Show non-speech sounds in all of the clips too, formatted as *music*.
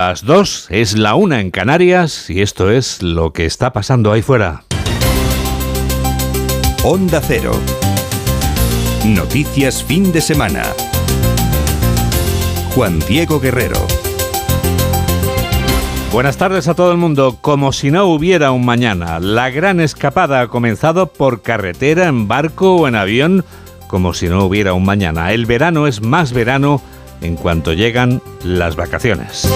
Las dos es la una en Canarias y esto es lo que está pasando ahí fuera. Onda Cero. Noticias fin de semana. Juan Diego Guerrero. Buenas tardes a todo el mundo. Como si no hubiera un mañana, la gran escapada ha comenzado por carretera, en barco o en avión, como si no hubiera un mañana. El verano es más verano en cuanto llegan las vacaciones.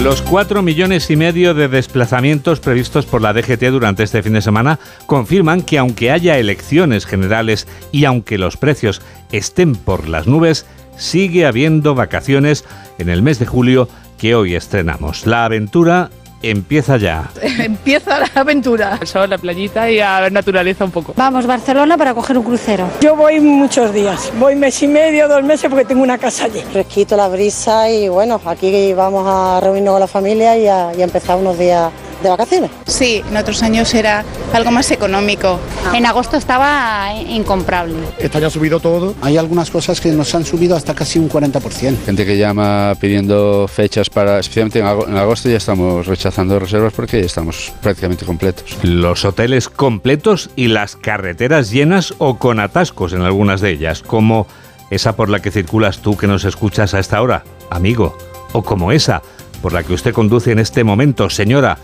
Los cuatro millones y medio de desplazamientos previstos por la DGT durante este fin de semana confirman que aunque haya elecciones generales y aunque los precios estén por las nubes, sigue habiendo vacaciones en el mes de julio que hoy estrenamos. La aventura empieza ya. *laughs* empieza la aventura. El sol, la playita y a ver naturaleza un poco. Vamos, Barcelona para coger un crucero. Yo voy muchos días, voy mes y medio, dos meses porque tengo una casa allí. Fresquito la brisa y bueno, aquí vamos a reunirnos con la familia y a, y a empezar unos días de vacaciones. Sí, en otros años era algo más económico. En agosto estaba incomparable. Este año ha subido todo. Hay algunas cosas que nos han subido hasta casi un 40%. Gente que llama pidiendo fechas para, especialmente en agosto, ya estamos rechazando reservas porque ya estamos prácticamente completos. Los hoteles completos y las carreteras llenas o con atascos en algunas de ellas, como esa por la que circulas tú que nos escuchas a esta hora, amigo, o como esa por la que usted conduce en este momento, señora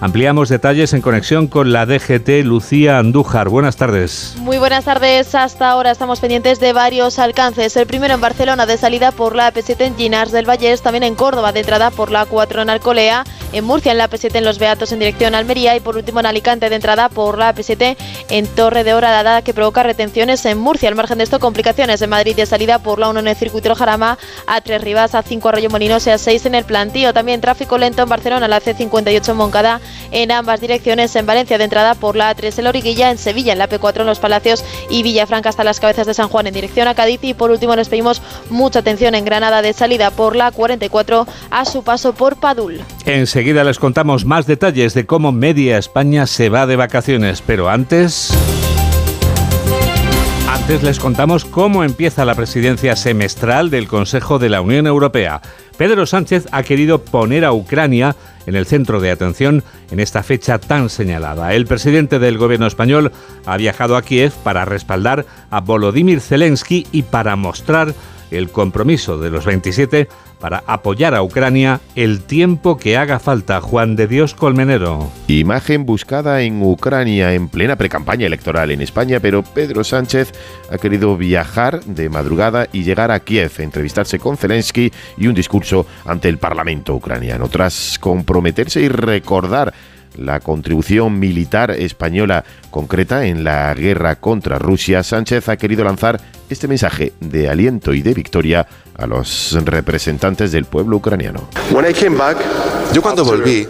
Ampliamos detalles en conexión con la DGT Lucía Andújar. Buenas tardes. Muy buenas tardes. Hasta ahora estamos pendientes de varios alcances. El primero en Barcelona de salida por la AP7 en Ginars del Vallés, también en Córdoba de entrada por la 4 en Alcolea, en Murcia en la AP7 en Los Beatos en dirección a Almería y por último en Alicante de entrada por la AP7 en Torre de Horadada que provoca retenciones en Murcia. Al margen de esto, complicaciones en Madrid de salida por la 1 en el circuito Jarama, a 3 Rivas, a 5 Arroyo Molinos y a 6 en el Plantío. También tráfico lento en Barcelona, la C58 en Moncada en ambas direcciones. En Valencia de entrada por la A3 en Origuilla, en Sevilla en la P4 en Los Palacios y Villafranca hasta las cabezas de San Juan en dirección a Cádiz. Y por último les pedimos mucha atención en Granada de salida por la 44 a su paso por Padul. Enseguida les contamos más detalles de cómo media España se va de vacaciones, pero antes... Antes les contamos cómo empieza la presidencia semestral del Consejo de la Unión Europea. Pedro Sánchez ha querido poner a Ucrania en el centro de atención en esta fecha tan señalada. El presidente del gobierno español ha viajado a Kiev para respaldar a Volodymyr Zelensky y para mostrar el compromiso de los 27 para apoyar a Ucrania el tiempo que haga falta. Juan de Dios Colmenero. Imagen buscada en Ucrania en plena precampaña electoral en España, pero Pedro Sánchez ha querido viajar de madrugada y llegar a Kiev, entrevistarse con Zelensky y un discurso ante el Parlamento ucraniano. Tras comprometerse y recordar la contribución militar española concreta en la guerra contra Rusia, Sánchez ha querido lanzar este mensaje de aliento y de victoria a los representantes del pueblo ucraniano. Yo cuando volví,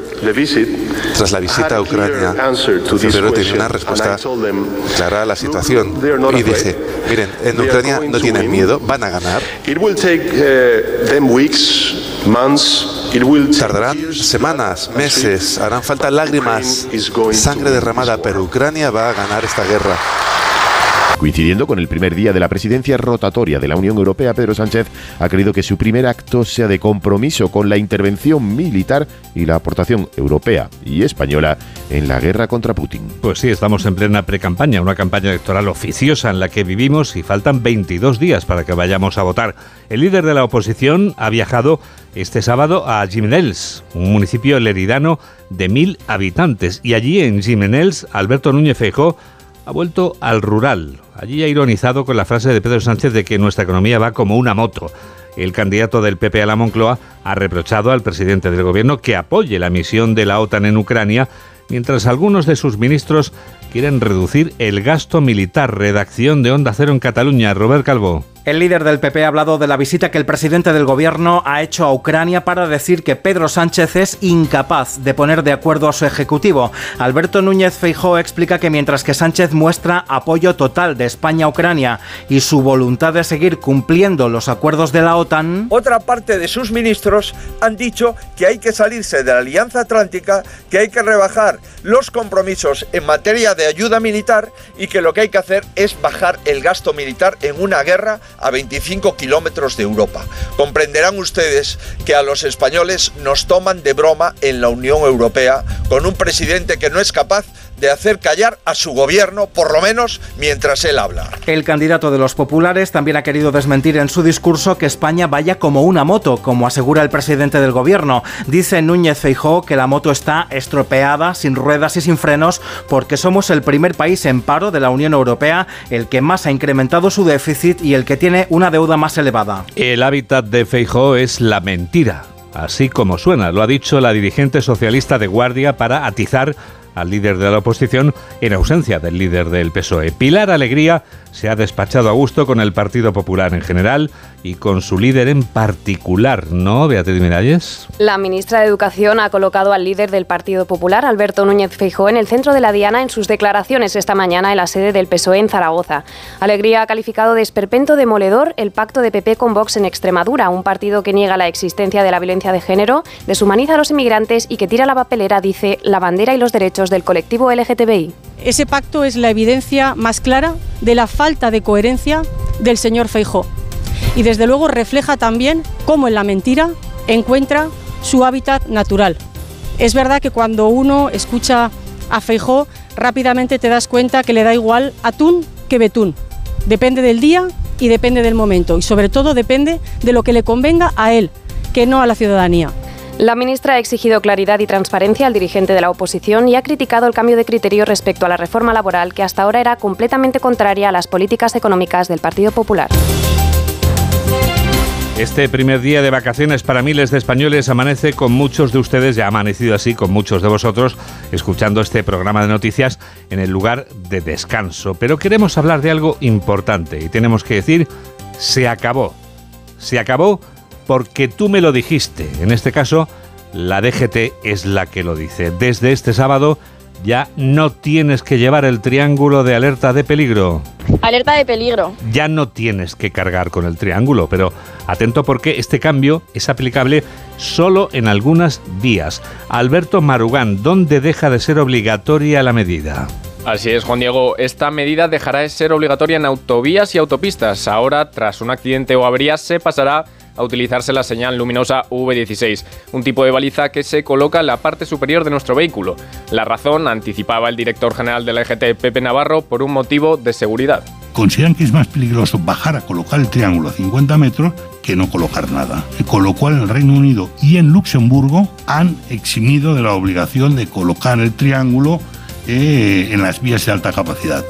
tras la visita a Ucrania, primero tenía una respuesta clara a la situación y dije, miren, en Ucrania no tienen miedo, van a ganar. Tardarán semanas, meses, harán falta lágrimas, sangre derramada, pero Ucrania va a ganar esta guerra. Coincidiendo con el primer día de la presidencia rotatoria de la Unión Europea, Pedro Sánchez ha querido que su primer acto sea de compromiso con la intervención militar y la aportación europea y española en la guerra contra Putin. Pues sí, estamos en plena precampaña, una campaña electoral oficiosa en la que vivimos y faltan 22 días para que vayamos a votar. El líder de la oposición ha viajado este sábado a Jimenels, un municipio leridano de mil habitantes, y allí en Jimenels, Alberto Núñez Feijóo ha vuelto al rural. Allí ha ironizado con la frase de Pedro Sánchez de que nuestra economía va como una moto. El candidato del PP a la Moncloa ha reprochado al presidente del gobierno que apoye la misión de la OTAN en Ucrania, mientras algunos de sus ministros quieren reducir el gasto militar. Redacción de Onda Cero en Cataluña, Robert Calvo. El líder del PP ha hablado de la visita que el presidente del gobierno ha hecho a Ucrania para decir que Pedro Sánchez es incapaz de poner de acuerdo a su ejecutivo. Alberto Núñez Feijóo explica que mientras que Sánchez muestra apoyo total de España a Ucrania y su voluntad de seguir cumpliendo los acuerdos de la OTAN, otra parte de sus ministros han dicho que hay que salirse de la Alianza Atlántica, que hay que rebajar los compromisos en materia de de ayuda militar y que lo que hay que hacer es bajar el gasto militar en una guerra a 25 kilómetros de Europa. Comprenderán ustedes que a los españoles nos toman de broma en la Unión Europea con un presidente que no es capaz de hacer callar a su gobierno, por lo menos mientras él habla. El candidato de los populares también ha querido desmentir en su discurso que España vaya como una moto, como asegura el presidente del gobierno. Dice Núñez Feijóo que la moto está estropeada, sin ruedas y sin frenos, porque somos el primer país en paro de la Unión Europea, el que más ha incrementado su déficit y el que tiene una deuda más elevada. El hábitat de Feijóo es la mentira. Así como suena, lo ha dicho la dirigente socialista de Guardia para atizar al líder de la oposición en ausencia del líder del PSOE. Pilar Alegría se ha despachado a gusto con el Partido Popular en general y con su líder en particular, ¿no, Beatriz Miralles? La ministra de Educación ha colocado al líder del Partido Popular, Alberto Núñez Feijóo, en el centro de la diana en sus declaraciones esta mañana en la sede del PSOE en Zaragoza. Alegría ha calificado de esperpento demoledor el pacto de PP con Vox en Extremadura, un partido que niega la existencia de la violencia de género, deshumaniza a los inmigrantes y que tira la papelera, dice, la bandera y los derechos del colectivo LGTBI. Ese pacto es la evidencia más clara de la falta de coherencia del señor Feijó. Y desde luego refleja también cómo en la mentira encuentra su hábitat natural. Es verdad que cuando uno escucha a Feijó, rápidamente te das cuenta que le da igual atún que betún. Depende del día y depende del momento. Y sobre todo depende de lo que le convenga a él, que no a la ciudadanía. La ministra ha exigido claridad y transparencia al dirigente de la oposición y ha criticado el cambio de criterio respecto a la reforma laboral que hasta ahora era completamente contraria a las políticas económicas del Partido Popular. Este primer día de vacaciones para miles de españoles amanece con muchos de ustedes, ya ha amanecido así con muchos de vosotros, escuchando este programa de noticias en el lugar de descanso. Pero queremos hablar de algo importante y tenemos que decir, se acabó. Se acabó porque tú me lo dijiste. En este caso, la DGT es la que lo dice. Desde este sábado ya no tienes que llevar el triángulo de alerta de peligro. Alerta de peligro. Ya no tienes que cargar con el triángulo, pero atento porque este cambio es aplicable solo en algunas vías. Alberto Marugán, ¿dónde deja de ser obligatoria la medida? Así es, Juan Diego. Esta medida dejará de ser obligatoria en autovías y autopistas. Ahora, tras un accidente o avería, se pasará a utilizarse la señal luminosa V16, un tipo de baliza que se coloca en la parte superior de nuestro vehículo. La razón, anticipaba el director general de la EGT, Pepe Navarro, por un motivo de seguridad. Consideran que es más peligroso bajar a colocar el triángulo a 50 metros que no colocar nada. Con lo cual en el Reino Unido y en Luxemburgo han eximido de la obligación de colocar el triángulo eh, en las vías de alta capacidad.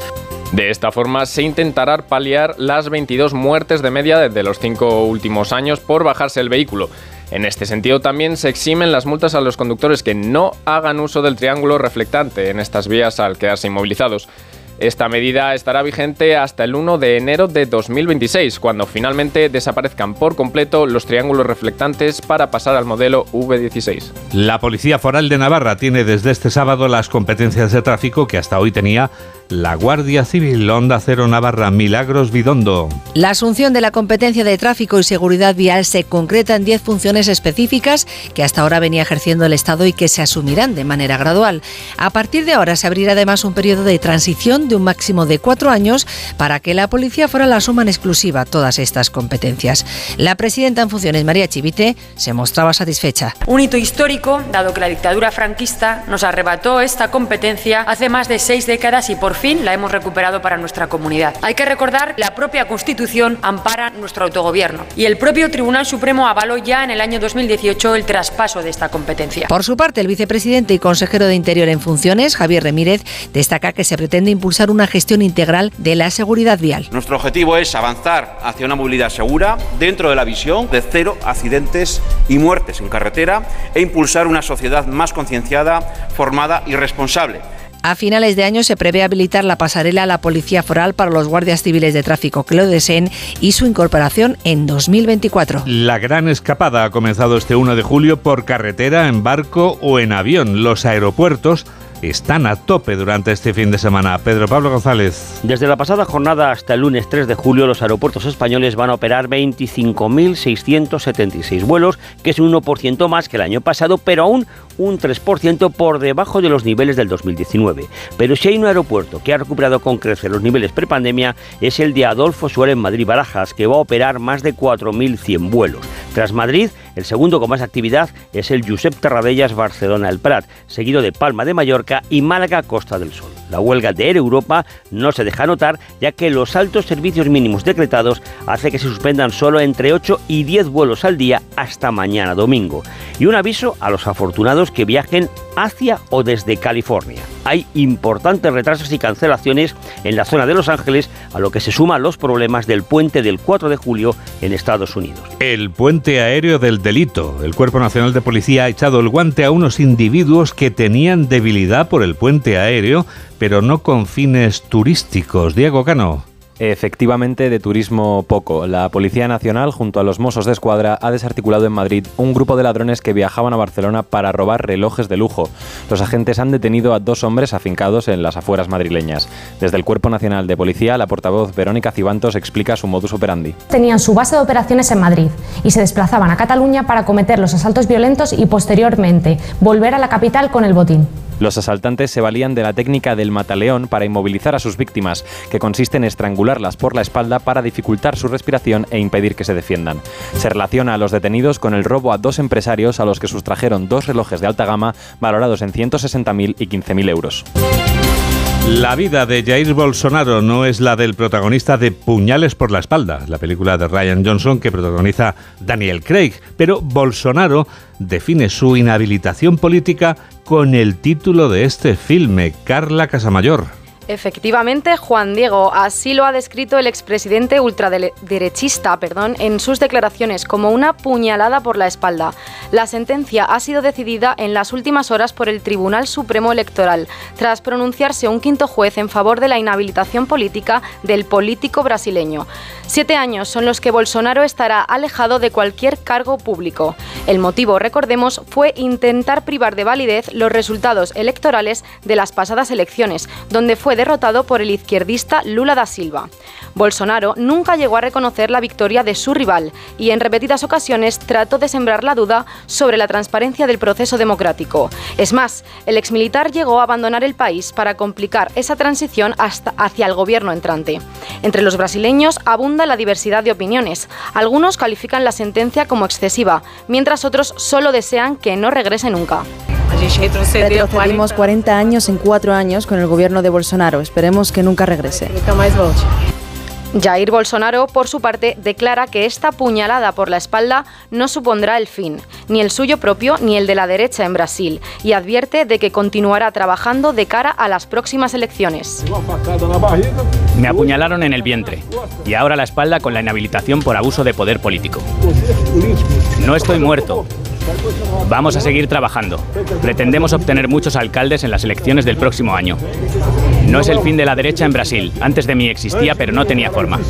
De esta forma se intentará paliar las 22 muertes de media desde los cinco últimos años por bajarse el vehículo. En este sentido también se eximen las multas a los conductores que no hagan uso del triángulo reflectante en estas vías al quedarse inmovilizados. Esta medida estará vigente hasta el 1 de enero de 2026, cuando finalmente desaparezcan por completo los triángulos reflectantes para pasar al modelo V16. La Policía Foral de Navarra tiene desde este sábado las competencias de tráfico que hasta hoy tenía la Guardia Civil Onda Cero Navarra Milagros Bidondo. La asunción de la competencia de tráfico y seguridad vial se concreta en 10 funciones específicas que hasta ahora venía ejerciendo el Estado y que se asumirán de manera gradual. A partir de ahora se abrirá además un periodo de transición de un máximo de cuatro años para que la Policía Foral asuma en exclusiva todas estas competencias. La presidenta en funciones, María Chivite, se mostraba satisfecha. Un hito histórico, dado que la dictadura franquista nos arrebató esta competencia hace más de seis décadas y por fin la hemos recuperado para nuestra comunidad. Hay que recordar, la propia Constitución ampara nuestro autogobierno y el propio Tribunal Supremo avaló ya en el año 2018 el traspaso de esta competencia. Por su parte, el vicepresidente y consejero de Interior en funciones, Javier Remírez, destaca que se pretende impulsar una gestión integral de la seguridad vial. Nuestro objetivo es avanzar hacia una movilidad segura dentro de la visión de cero accidentes y muertes en carretera e impulsar una sociedad más concienciada, formada y responsable a finales de año se prevé habilitar la pasarela a la Policía Foral para los guardias civiles de tráfico que lo deseen y su incorporación en 2024. La gran escapada ha comenzado este 1 de julio por carretera, en barco o en avión. Los aeropuertos están a tope durante este fin de semana. Pedro Pablo González. Desde la pasada jornada hasta el lunes 3 de julio, los aeropuertos españoles van a operar 25.676 vuelos, que es un 1% más que el año pasado, pero aún un 3% por debajo de los niveles del 2019. Pero si hay un aeropuerto que ha recuperado con crecer los niveles prepandemia, es el de Adolfo Suárez Madrid-Barajas, que va a operar más de 4.100 vuelos. Tras Madrid, el segundo con más actividad es el Josep Terradellas Barcelona-El Prat, seguido de Palma de Mallorca y Málaga Costa del Sol. La huelga de Air Europa no se deja notar, ya que los altos servicios mínimos decretados hace que se suspendan solo entre 8 y 10 vuelos al día hasta mañana domingo. Y un aviso a los afortunados que viajen hacia o desde California. Hay importantes retrasos y cancelaciones en la zona de Los Ángeles, a lo que se suman los problemas del puente del 4 de julio en Estados Unidos. El puente aéreo del delito. El Cuerpo Nacional de Policía ha echado el guante a unos individuos que tenían debilidad por el puente aéreo, pero no con fines turísticos. Diego Cano. Efectivamente, de turismo poco. La Policía Nacional, junto a los Mossos de Escuadra, ha desarticulado en Madrid un grupo de ladrones que viajaban a Barcelona para robar relojes de lujo. Los agentes han detenido a dos hombres afincados en las afueras madrileñas. Desde el Cuerpo Nacional de Policía, la portavoz Verónica Cibantos explica su modus operandi. Tenían su base de operaciones en Madrid y se desplazaban a Cataluña para cometer los asaltos violentos y posteriormente volver a la capital con el botín. Los asaltantes se valían de la técnica del mataleón para inmovilizar a sus víctimas, que consiste en estrangularlas por la espalda para dificultar su respiración e impedir que se defiendan. Se relaciona a los detenidos con el robo a dos empresarios a los que sustrajeron dos relojes de alta gama valorados en 160.000 y 15.000 euros. La vida de Jair Bolsonaro no es la del protagonista de Puñales por la espalda, la película de Ryan Johnson que protagoniza Daniel Craig, pero Bolsonaro define su inhabilitación política con el título de este filme, Carla Casamayor. Efectivamente, Juan Diego, así lo ha descrito el expresidente ultraderechista perdón, en sus declaraciones como una puñalada por la espalda. La sentencia ha sido decidida en las últimas horas por el Tribunal Supremo Electoral, tras pronunciarse un quinto juez en favor de la inhabilitación política del político brasileño. Siete años son los que Bolsonaro estará alejado de cualquier cargo público. El motivo, recordemos, fue intentar privar de validez los resultados electorales de las pasadas elecciones, donde fue derrotado por el izquierdista Lula da Silva. Bolsonaro nunca llegó a reconocer la victoria de su rival y en repetidas ocasiones trató de sembrar la duda sobre la transparencia del proceso democrático. Es más, el exmilitar llegó a abandonar el país para complicar esa transición hasta hacia el gobierno entrante. Entre los brasileños abunda la diversidad de opiniones. Algunos califican la sentencia como excesiva, mientras otros solo desean que no regrese nunca. Retrocedimos 40 años en 4 años con el gobierno de Bolsonaro. Esperemos que nunca regrese. Jair Bolsonaro, por su parte, declara que esta puñalada por la espalda no supondrá el fin, ni el suyo propio ni el de la derecha en Brasil, y advierte de que continuará trabajando de cara a las próximas elecciones. Me apuñalaron en el vientre y ahora la espalda con la inhabilitación por abuso de poder político. No estoy muerto, Vamos a seguir trabajando. Pretendemos obtener muchos alcaldes en las elecciones del próximo año. No es el fin de la derecha en Brasil. Antes de mí existía, pero no tenía forma.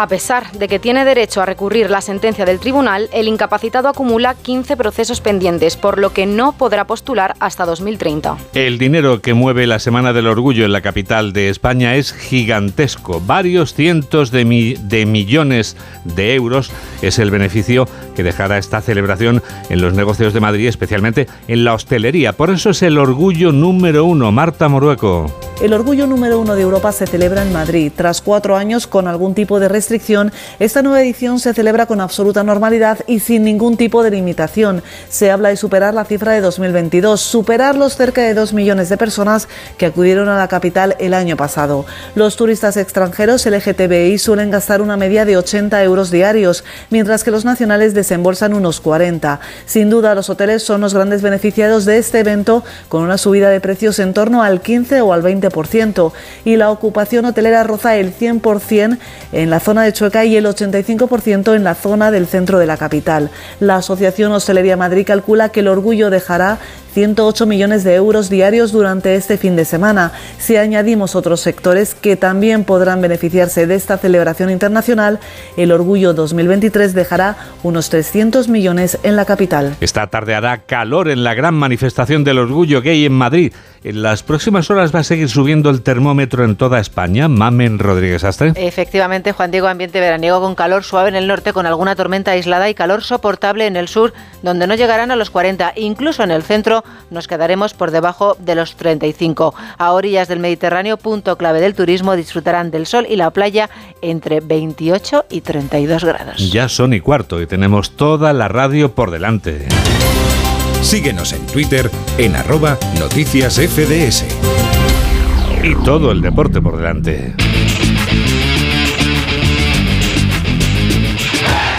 A pesar de que tiene derecho a recurrir la sentencia del tribunal, el incapacitado acumula 15 procesos pendientes, por lo que no podrá postular hasta 2030. El dinero que mueve la Semana del Orgullo en la capital de España es gigantesco. Varios cientos de, de millones de euros es el beneficio que dejará esta celebración en los negocios de Madrid, especialmente en la hostelería. Por eso es el orgullo número uno. Marta Morueco. El orgullo número uno de Europa se celebra en Madrid. Tras cuatro años con algún tipo de restricción, esta nueva edición se celebra con absoluta normalidad y sin ningún tipo de limitación. Se habla de superar la cifra de 2022, superar los cerca de dos millones de personas que acudieron a la capital el año pasado. Los turistas extranjeros LGTBI suelen gastar una media de 80 euros diarios, mientras que los nacionales desembolsan unos 40. Sin duda, los hoteles son los grandes beneficiados de este evento, con una subida de precios en torno al 15 o al 20 y la ocupación hotelera roza el 100% en la zona de Chueca y el 85% en la zona del centro de la capital. La Asociación Hostelería Madrid calcula que el orgullo dejará 108 millones de euros diarios durante este fin de semana. Si añadimos otros sectores que también podrán beneficiarse de esta celebración internacional, el Orgullo 2023 dejará unos 300 millones en la capital. Esta tarde hará calor en la gran manifestación del orgullo gay en Madrid. En las próximas horas va a seguir subiendo el termómetro en toda España. Mamen Rodríguez Astre. Efectivamente, Juan Diego Diego, ambiente veraniego con calor suave en el norte, con alguna tormenta aislada y calor soportable en el sur, donde no llegarán a los 40. Incluso en el centro nos quedaremos por debajo de los 35. A orillas del Mediterráneo, punto clave del turismo, disfrutarán del sol y la playa entre 28 y 32 grados. Ya son y cuarto y tenemos toda la radio por delante. Síguenos en Twitter en arroba noticias FDS. Y todo el deporte por delante.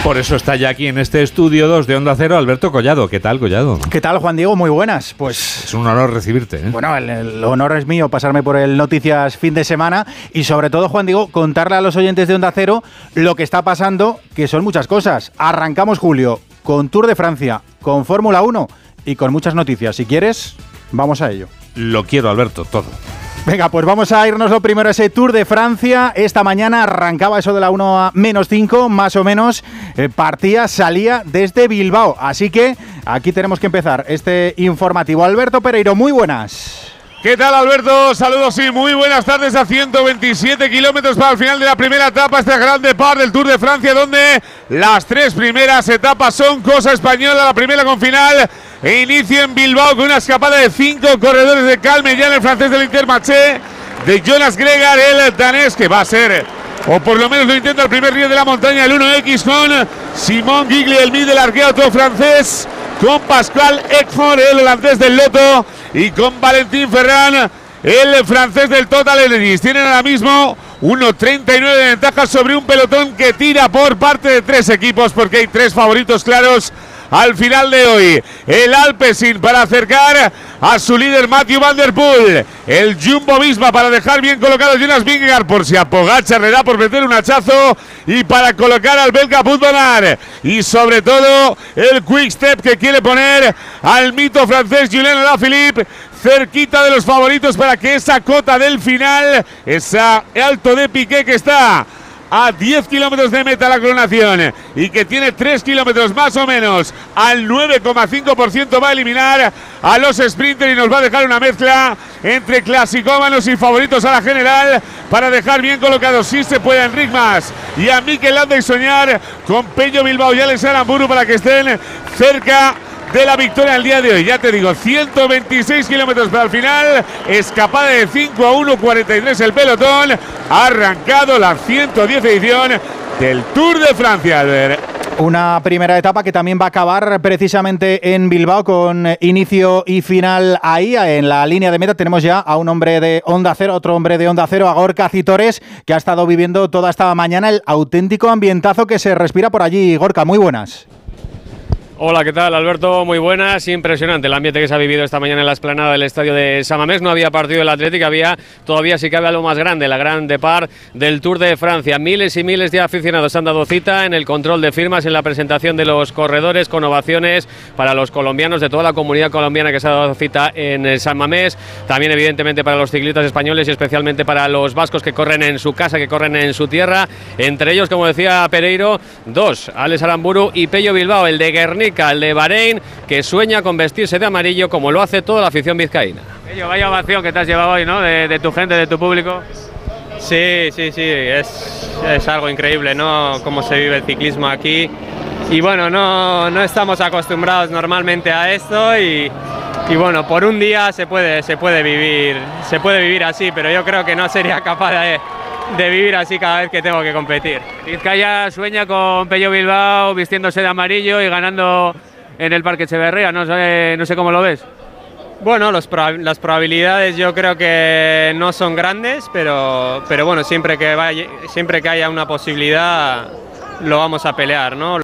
Por eso está ya aquí en este estudio 2 de Onda Cero Alberto Collado. ¿Qué tal, Collado? ¿Qué tal, Juan Diego? Muy buenas. Pues es un honor recibirte. ¿eh? Bueno, el, honor es mío pasarme por el Noticias fin de semana y sobre todo, Juan Diego, contarle a los oyentes de Onda Cero lo que está pasando, que son muchas cosas. Arrancamos julio con Tour de Francia, con Fórmula 1 y con muchas noticias. Si quieres, vamos a ello. Lo quiero, Alberto, todo. Venga, pues vamos a irnos lo primero a ese Tour de Francia. Esta mañana arrancaba eso de la 1 a menos 5, más o menos. Eh, partía, salía desde Bilbao. Así que aquí tenemos que empezar este informativo. Alberto Pereiro, muy buenas. ¿Qué tal Alberto? Saludos y muy buenas tardes a 127 kilómetros para el final de la primera etapa, este grande par del Tour de Francia, donde las tres primeras etapas son cosa española, la primera con final inicio en Bilbao con una escapada de cinco corredores de Calme, ya en el francés del Intermarché, de Jonas Gregar, el danés, que va a ser, o por lo menos lo intenta el primer día de la montaña, el 1X con Simón Gigli, el mid del arqueo francés, con Pascual Ekford, el holandés del Loto, y con Valentín Ferran, el francés del Total Energies. Tienen ahora mismo 1.39 de ventaja sobre un pelotón que tira por parte de tres equipos porque hay tres favoritos claros al final de hoy. El Alpecin para acercar a su líder Matthew Van Der Poel. El Jumbo misma para dejar bien colocado Jonas Vingegaard por si a Pogacar le por meter un hachazo y para colocar al belga Putbanar. Y sobre todo el quick step que quiere poner al mito francés Julien Alaphilippe cerquita de los favoritos para que esa cota del final, esa alto de piqué que está a 10 kilómetros de meta la coronación y que tiene 3 kilómetros más o menos. Al 9,5% va a eliminar a los sprinters y nos va a dejar una mezcla entre clasicómanos y favoritos a la general para dejar bien colocados si se puede Enric Mas y a Mikel Landa y soñar con Peño Bilbao y Alex Aramburu para que estén cerca de la victoria el día de hoy. Ya te digo, 126 kilómetros para el final. Escapada de 5 a 1, 43 el pelotón. Ha arrancado la 110 edición del Tour de Francia. Una primera etapa que también va a acabar precisamente en Bilbao con inicio y final ahí. En la línea de meta tenemos ya a un hombre de Onda Cero, otro hombre de Onda Cero, a Gorka Citores, que ha estado viviendo toda esta mañana el auténtico ambientazo que se respira por allí. Gorka, muy buenas. Hola, ¿qué tal Alberto? Muy buenas, impresionante el ambiente que se ha vivido esta mañana en la esplanada del estadio de Samamés. No había partido del Atlético, había todavía sí que había lo más grande, la gran depart del Tour de Francia. Miles y miles de aficionados han dado cita en el control de firmas, en la presentación de los corredores con ovaciones para los colombianos de toda la comunidad colombiana que se ha dado cita en San Mamés. También evidentemente para los ciclistas españoles y especialmente para los vascos que corren en su casa, que corren en su tierra. Entre ellos, como decía Pereiro, dos, Alex Aramburu y Pello Bilbao, el de Guernica el de Bahrein, que sueña con vestirse de amarillo como lo hace toda la afición vizcaína. vaya ovación que te has llevado hoy, ¿no? De, tu gente, de tu público. Sí, sí, sí, es, es, algo increíble, ¿no? Cómo se vive el ciclismo aquí. Y bueno, no, no estamos acostumbrados normalmente a esto y, y, bueno, por un día se puede, se, puede vivir, se puede vivir así, pero yo creo que no sería capaz de, de vivir así cada vez que tengo que competir. Vizcaya sueña con Pello Bilbao vistiéndose de amarillo y ganando en el Parque Echeverría, no sé, no sé cómo lo ves. Bueno, las probabilidades yo creo que no son grandes, pero, pero bueno, siempre que, vaya, siempre que haya una posibilidad lo vamos a pelear, ¿no?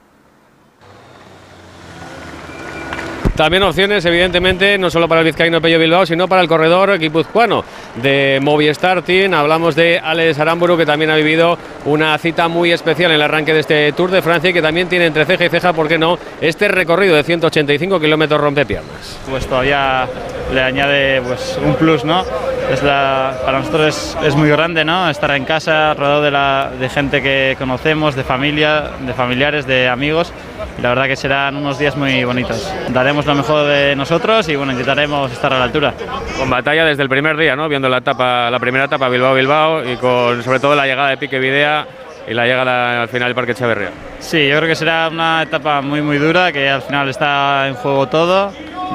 También opciones, evidentemente, no solo para el vizcaíno Pello Bilbao, sino para el corredor guipuzcoano de Movistar Team. Hablamos de Alex Aramburu, que también ha vivido una cita muy especial en el arranque de este Tour de Francia y que también tiene entre ceja y ceja, ¿por qué no?, este recorrido de 185 kilómetros rompepiernas. Pues todavía le añade pues, un plus, ¿no? Es para nosotros es, muy grande, ¿no? Estar en casa, rodeado de, la, de gente que conocemos, de familia, de familiares, de amigos. La verdad que serán unos días muy bonitos. Daremos lo mejor de nosotros y bueno, intentaremos estar a la altura. Con batalla desde el primer día, ¿no? Viendo la etapa, la primera etapa Bilbao-Bilbao y con sobre todo la llegada de Pique Videa y la llega al final del Parque Echeverría. Sí, yo creo que será una etapa muy muy dura, que al final está en juego todo.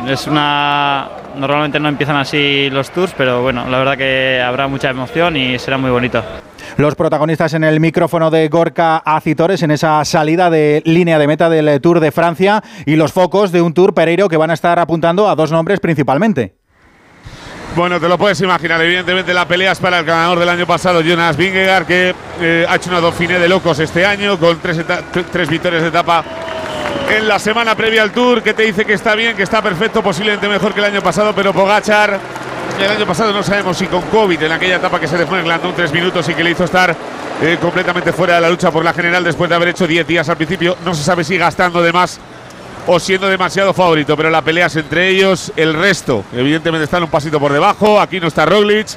Es una normalmente no empiezan así los tours, pero bueno, la verdad que habrá mucha emoción y será muy bonito. Los protagonistas en el micrófono de Gorka Acitores en esa salida de línea de meta del Tour de Francia y los focos de un Tour Pereiro que van a estar apuntando a dos nombres principalmente. Bueno, te lo puedes imaginar. Evidentemente la pelea es para el ganador del año pasado, Jonas Vingegaard, que eh, ha hecho una Dauphiné de locos este año con tres, tres victorias de etapa en la semana previa al Tour, que te dice que está bien, que está perfecto, posiblemente mejor que el año pasado, pero Pogachar, el año pasado no sabemos si con COVID, en aquella etapa que se le fue en tres minutos y que le hizo estar eh, completamente fuera de la lucha por la general después de haber hecho 10 días al principio, no se sabe si gastando de más o siendo demasiado favorito, pero la pelea es entre ellos, el resto, evidentemente están un pasito por debajo, aquí no está Roglic,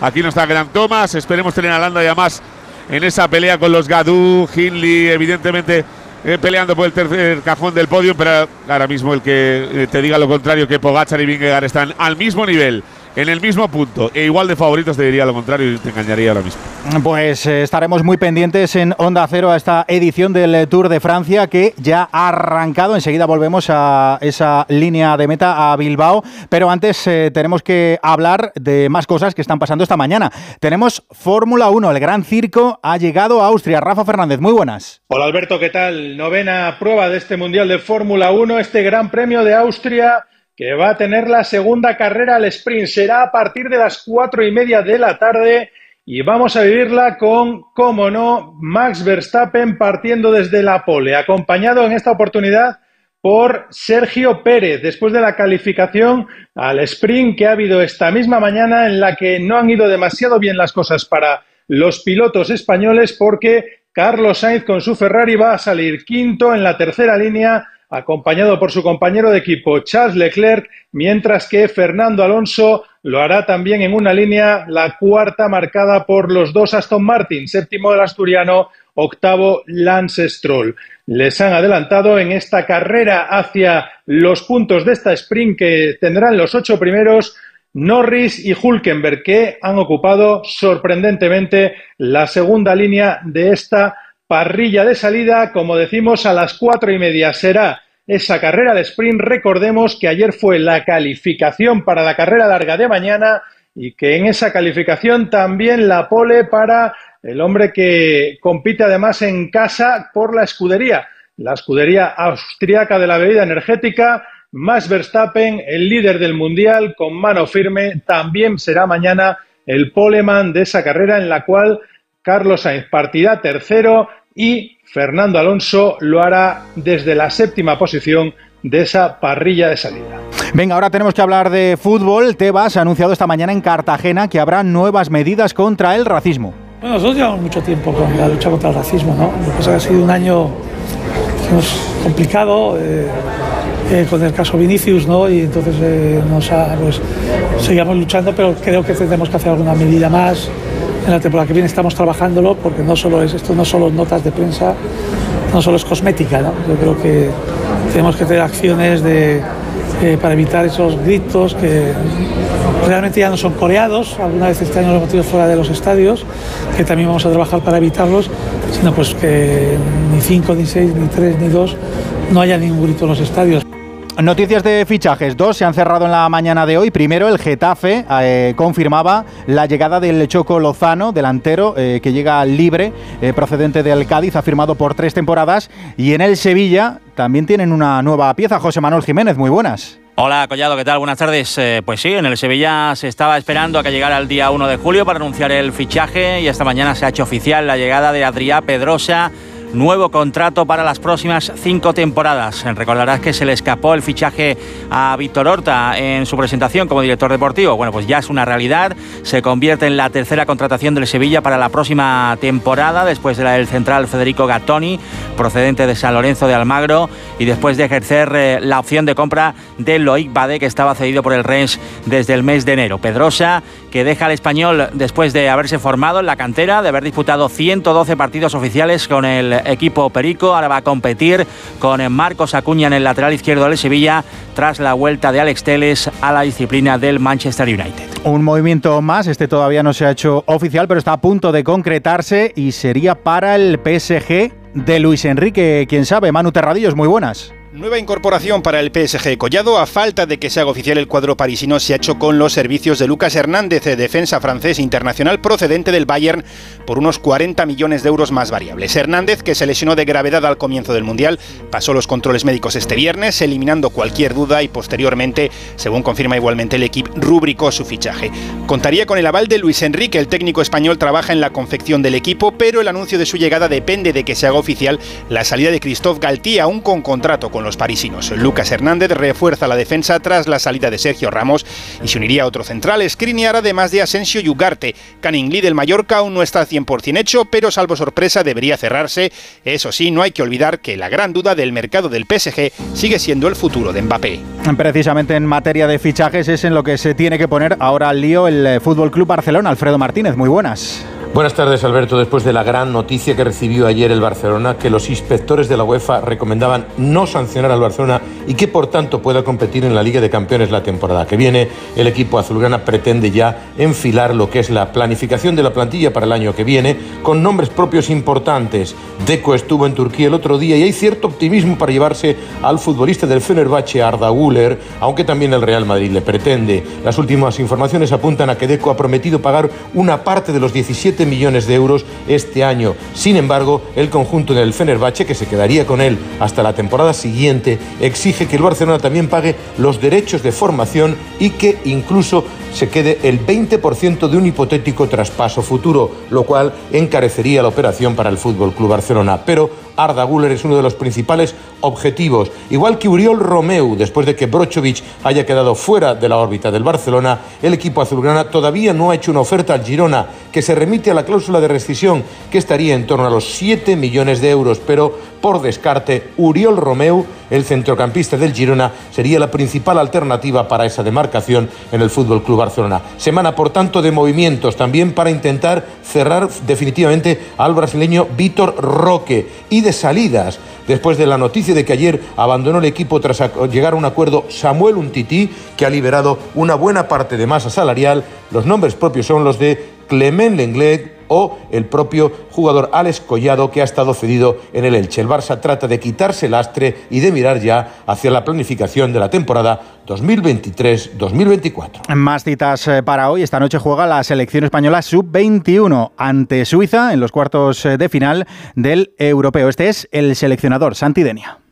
aquí no está Gran Thomas, esperemos tener a Landa ya más en esa pelea con los Gadú, Hindley, evidentemente eh, peleando por el tercer cajón del podio, pero ahora mismo el que eh, te diga lo contrario, que Pogachar y Vingegaard están al mismo nivel en el mismo punto e igual de favoritos, te diría lo contrario y te engañaría ahora mismo. Pues eh, estaremos muy pendientes en Onda Cero a esta edición del Tour de Francia que ya ha arrancado. Enseguida volvemos a esa línea de meta a Bilbao, pero antes eh, tenemos que hablar de más cosas que están pasando esta mañana. Tenemos Fórmula 1, el Gran Circo ha llegado a Austria. Rafa Fernández, muy buenas. Hola Alberto, ¿qué tal? Novena prueba de este Mundial de Fórmula 1, este Gran Premio de Austria que va a tener la segunda carrera al sprint. Será a partir de las cuatro y media de la tarde y vamos a vivirla con, como no, Max Verstappen partiendo desde la pole, acompañado en esta oportunidad por Sergio Pérez, después de la calificación al sprint que ha habido esta misma mañana en la que no han ido demasiado bien las cosas para los pilotos españoles porque Carlos Sainz con su Ferrari va a salir quinto en la tercera línea acompañado por su compañero de equipo Charles Leclerc, mientras que Fernando Alonso lo hará también en una línea, la cuarta marcada por los dos Aston Martin, séptimo el asturiano, octavo Lance Stroll. Les han adelantado en esta carrera hacia los puntos de esta sprint que tendrán los ocho primeros Norris y Hulkenberg, que han ocupado sorprendentemente la segunda línea de esta parrilla de salida. Como decimos, a las cuatro y media será esa carrera de sprint. Recordemos que ayer fue la calificación para la carrera larga de mañana y que en esa calificación también la pole para el hombre que compite además en casa por la escudería, la escudería austriaca de la bebida energética. Max Verstappen, el líder del mundial, con mano firme, también será mañana el poleman de esa carrera en la cual Carlos Sainz partirá tercero y Fernando Alonso lo hará desde la séptima posición de esa parrilla de salida. Venga, ahora tenemos que hablar de fútbol. Tebas ha anunciado esta mañana en Cartagena que habrá nuevas medidas contra el racismo. Bueno, nosotros llevamos mucho tiempo con la lucha contra el racismo, ¿no? Lo que pasa es que ha sido un año complicado eh, eh, con el caso Vinicius, ¿no? Y entonces eh, nos pues, seguimos luchando, pero creo que tendremos que hacer alguna medida más en la temporada que viene estamos trabajándolo porque no solo es esto, no solo notas de prensa, no solo es cosmética. Yo creo que tenemos que tener acciones de, eh, para evitar esos gritos que realmente ya no son coreados, alguna vez este año los motivos fuera de los estadios, que también vamos a trabajar para evitarlos, sino pues que ni cinco, ni seis, ni tres, ni dos no haya ningún grito en los estadios. Noticias de fichajes. Dos se han cerrado en la mañana de hoy. Primero, el Getafe eh, confirmaba la llegada del Choco Lozano, delantero eh, que llega libre, eh, procedente del Cádiz, ha firmado por tres temporadas. Y en el Sevilla también tienen una nueva pieza. José Manuel Jiménez, muy buenas. Hola Collado, ¿qué tal? Buenas tardes. pues sí, en el Sevilla se estaba esperando a que llegara el día 1 de julio para anunciar el fichaje y esta mañana se ha hecho oficial la llegada de Adrià Pedrosa nuevo contrato para las próximas cinco temporadas. Recordarás que se le escapó el fichaje a Víctor Horta en su presentación como director deportivo. Bueno, pues ya es una realidad. Se convierte en la tercera contratación del Sevilla para la próxima temporada, después de la del central Federico Gattoni, procedente de San Lorenzo de Almagro, y después de ejercer eh, la opción de compra de Loic Bade, que estaba cedido por el Rennes desde el mes de enero. Pedrosa que deja el español después de haberse formado en la cantera, de haber disputado 112 partidos oficiales con el equipo Perico. Ahora va a competir con Marcos Acuña en el lateral izquierdo del Sevilla tras la vuelta de Alex Teles a la disciplina del Manchester United. Un movimiento más, este todavía no se ha hecho oficial, pero está a punto de concretarse y sería para el PSG de Luis Enrique, quién sabe. Manu Terradillos, muy buenas. Nueva incorporación para el PSG Collado. A falta de que se haga oficial el cuadro parisino, se ha hecho con los servicios de Lucas Hernández, defensa francés internacional procedente del Bayern, por unos 40 millones de euros más variables. Hernández, que se lesionó de gravedad al comienzo del Mundial, pasó los controles médicos este viernes, eliminando cualquier duda y posteriormente, según confirma igualmente el equipo, rubricó su fichaje. Contaría con el aval de Luis Enrique, el técnico español trabaja en la confección del equipo, pero el anuncio de su llegada depende de que se haga oficial la salida de Christophe Galtier, aún con contrato con los parisinos. Lucas Hernández refuerza la defensa tras la salida de Sergio Ramos y se uniría a otro central, Skriniar, además de Asensio y Ugarte. Canning Lee del Mallorca aún no está 100% hecho, pero salvo sorpresa debería cerrarse. Eso sí, no hay que olvidar que la gran duda del mercado del PSG sigue siendo el futuro de Mbappé. Precisamente en materia de fichajes es en lo que se tiene que poner ahora al lío el eh, Fútbol Club Barcelona. Alfredo Martínez, muy buenas. Buenas tardes, Alberto. Después de la gran noticia que recibió ayer el Barcelona, que los inspectores de la UEFA recomendaban no sancionar al Barcelona y que por tanto pueda competir en la Liga de Campeones la temporada que viene, el equipo azulgrana pretende ya enfilar lo que es la planificación de la plantilla para el año que viene, con nombres propios importantes. Deco estuvo en Turquía el otro día y hay cierto optimismo para llevarse al futbolista del Fenerbahce, Arda Güler, aunque también el Real Madrid le pretende. Las últimas informaciones apuntan a que Deco ha prometido pagar una parte de los 17 millones de euros este año. Sin embargo, el conjunto del Fenerbahce, que se quedaría con él hasta la temporada siguiente, exige que el Barcelona también pague los derechos de formación y que incluso se quede el 20% de un hipotético traspaso futuro, lo cual encarecería la operación para el Fútbol Club Barcelona. Pero Arda Güler es uno de los principales objetivos, igual que Uriol Romeu, después de que Brochovic haya quedado fuera de la órbita del Barcelona, el equipo azulgrana todavía no ha hecho una oferta al Girona que se remite a la cláusula de rescisión, que estaría en torno a los 7 millones de euros, pero por descarte, Uriol Romeu, el centrocampista del Girona, sería la principal alternativa para esa demarcación en el Fútbol Club Barcelona. Semana, por tanto, de movimientos también para intentar cerrar definitivamente al brasileño Víctor Roque. Y salidas. Después de la noticia de que ayer abandonó el equipo tras llegar a un acuerdo Samuel Untiti, que ha liberado una buena parte de masa salarial, los nombres propios son los de Clement Lenglet, o el propio jugador Alex Collado que ha estado cedido en el Elche. El Barça trata de quitarse el astre y de mirar ya hacia la planificación de la temporada 2023-2024. Más citas eh, para hoy. Esta noche juega la selección española sub-21 ante Suiza en los cuartos eh, de final del europeo. Este es el seleccionador Santi Denia.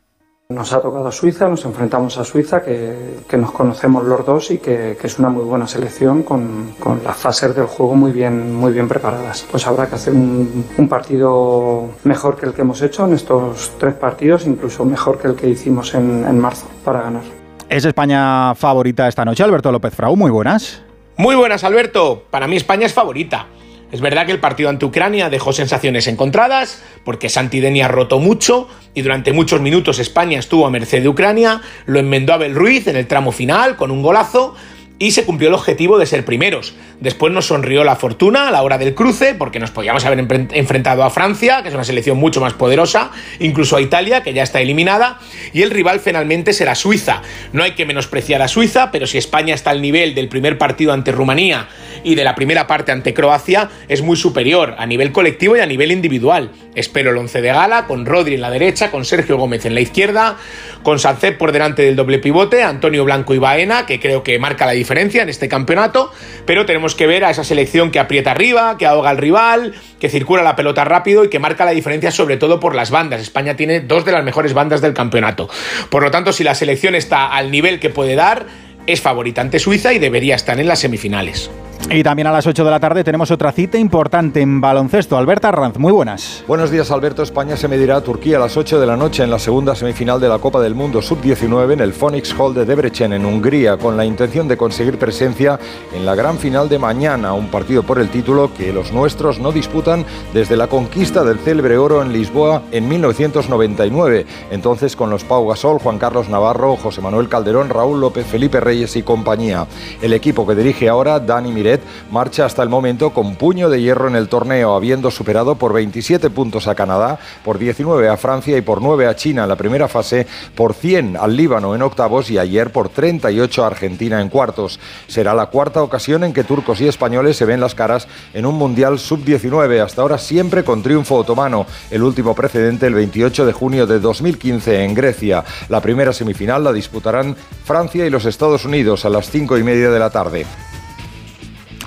Nos ha tocado Suiza, nos enfrentamos a Suiza, que, nos conocemos los dos y que, es una muy buena selección con, las fases del juego muy bien, muy bien preparadas. Pues habrá que hacer un, partido mejor que el que hemos hecho en estos tres partidos, incluso mejor que el que hicimos en, en marzo para ganar. ¿Es España favorita esta noche, Alberto López Frau? Muy buenas. Muy buenas, Alberto. Para mí España es favorita. Es verdad que el partido ante Ucrania dejó sensaciones encontradas, porque Santidenia rotó mucho y durante muchos minutos España estuvo a merced de Ucrania, lo enmendó Abel Ruiz en el tramo final con un golazo, y se cumplió el objetivo de ser primeros. Después nos sonrió la fortuna a la hora del cruce, porque nos podíamos haber enfrentado a Francia, que es una selección mucho más poderosa, incluso a Italia, que ya está eliminada, y el rival finalmente será Suiza. No hay que menospreciar a Suiza, pero si España está al nivel del primer partido ante Rumanía y de la primera parte ante Croacia, es muy superior a nivel colectivo y a nivel individual. Espero el once de gala, con Rodri en la derecha, con Sergio Gómez en la izquierda, con Sancet por delante del doble pivote, Antonio Blanco y Baena, que creo que marca la diferencia en este campeonato, pero tenemos que ver a esa selección que aprieta arriba, que ahoga al rival, que circula la pelota rápido y que marca la diferencia sobre todo por las bandas. España tiene dos de las mejores bandas del campeonato. Por lo tanto, si la selección está al nivel que puede dar, es favorita ante Suiza y debería estar en las semifinales. Y también a las 8 de la tarde tenemos otra cita importante en baloncesto. Alberta Ranz, muy buenas. Buenos días, Alberto. España se medirá a Turquía a las 8 de la noche en la segunda semifinal de la Copa del Mundo Sub-19 en el Phoenix Hall de Debrecen, en Hungría, con la intención de conseguir presencia en la gran final de mañana, un partido por el título que los nuestros no disputan desde la conquista del célebre oro en Lisboa en 1999. Entonces con los Pau Gasol, Juan Carlos Navarro, José Manuel Calderón, Raúl López, Felipe Reyes y compañía. El equipo que dirige ahora Dani Miret marcha hasta el momento con puño de hierro en el torneo, habiendo superado por 27 puntos a Canadá, por 19 a Francia y por 9 a China en la primera fase, por 100 al Líbano en octavos y ayer por 38 a Argentina en cuartos. Será la cuarta ocasión en que turcos y españoles se ven las caras en un Mundial sub-19, hasta ahora siempre con triunfo otomano, el último precedente el 28 de junio de 2015 en Grecia. La primera semifinal la disputarán Francia y los Estados Unidos a las 5 y media de la tarde.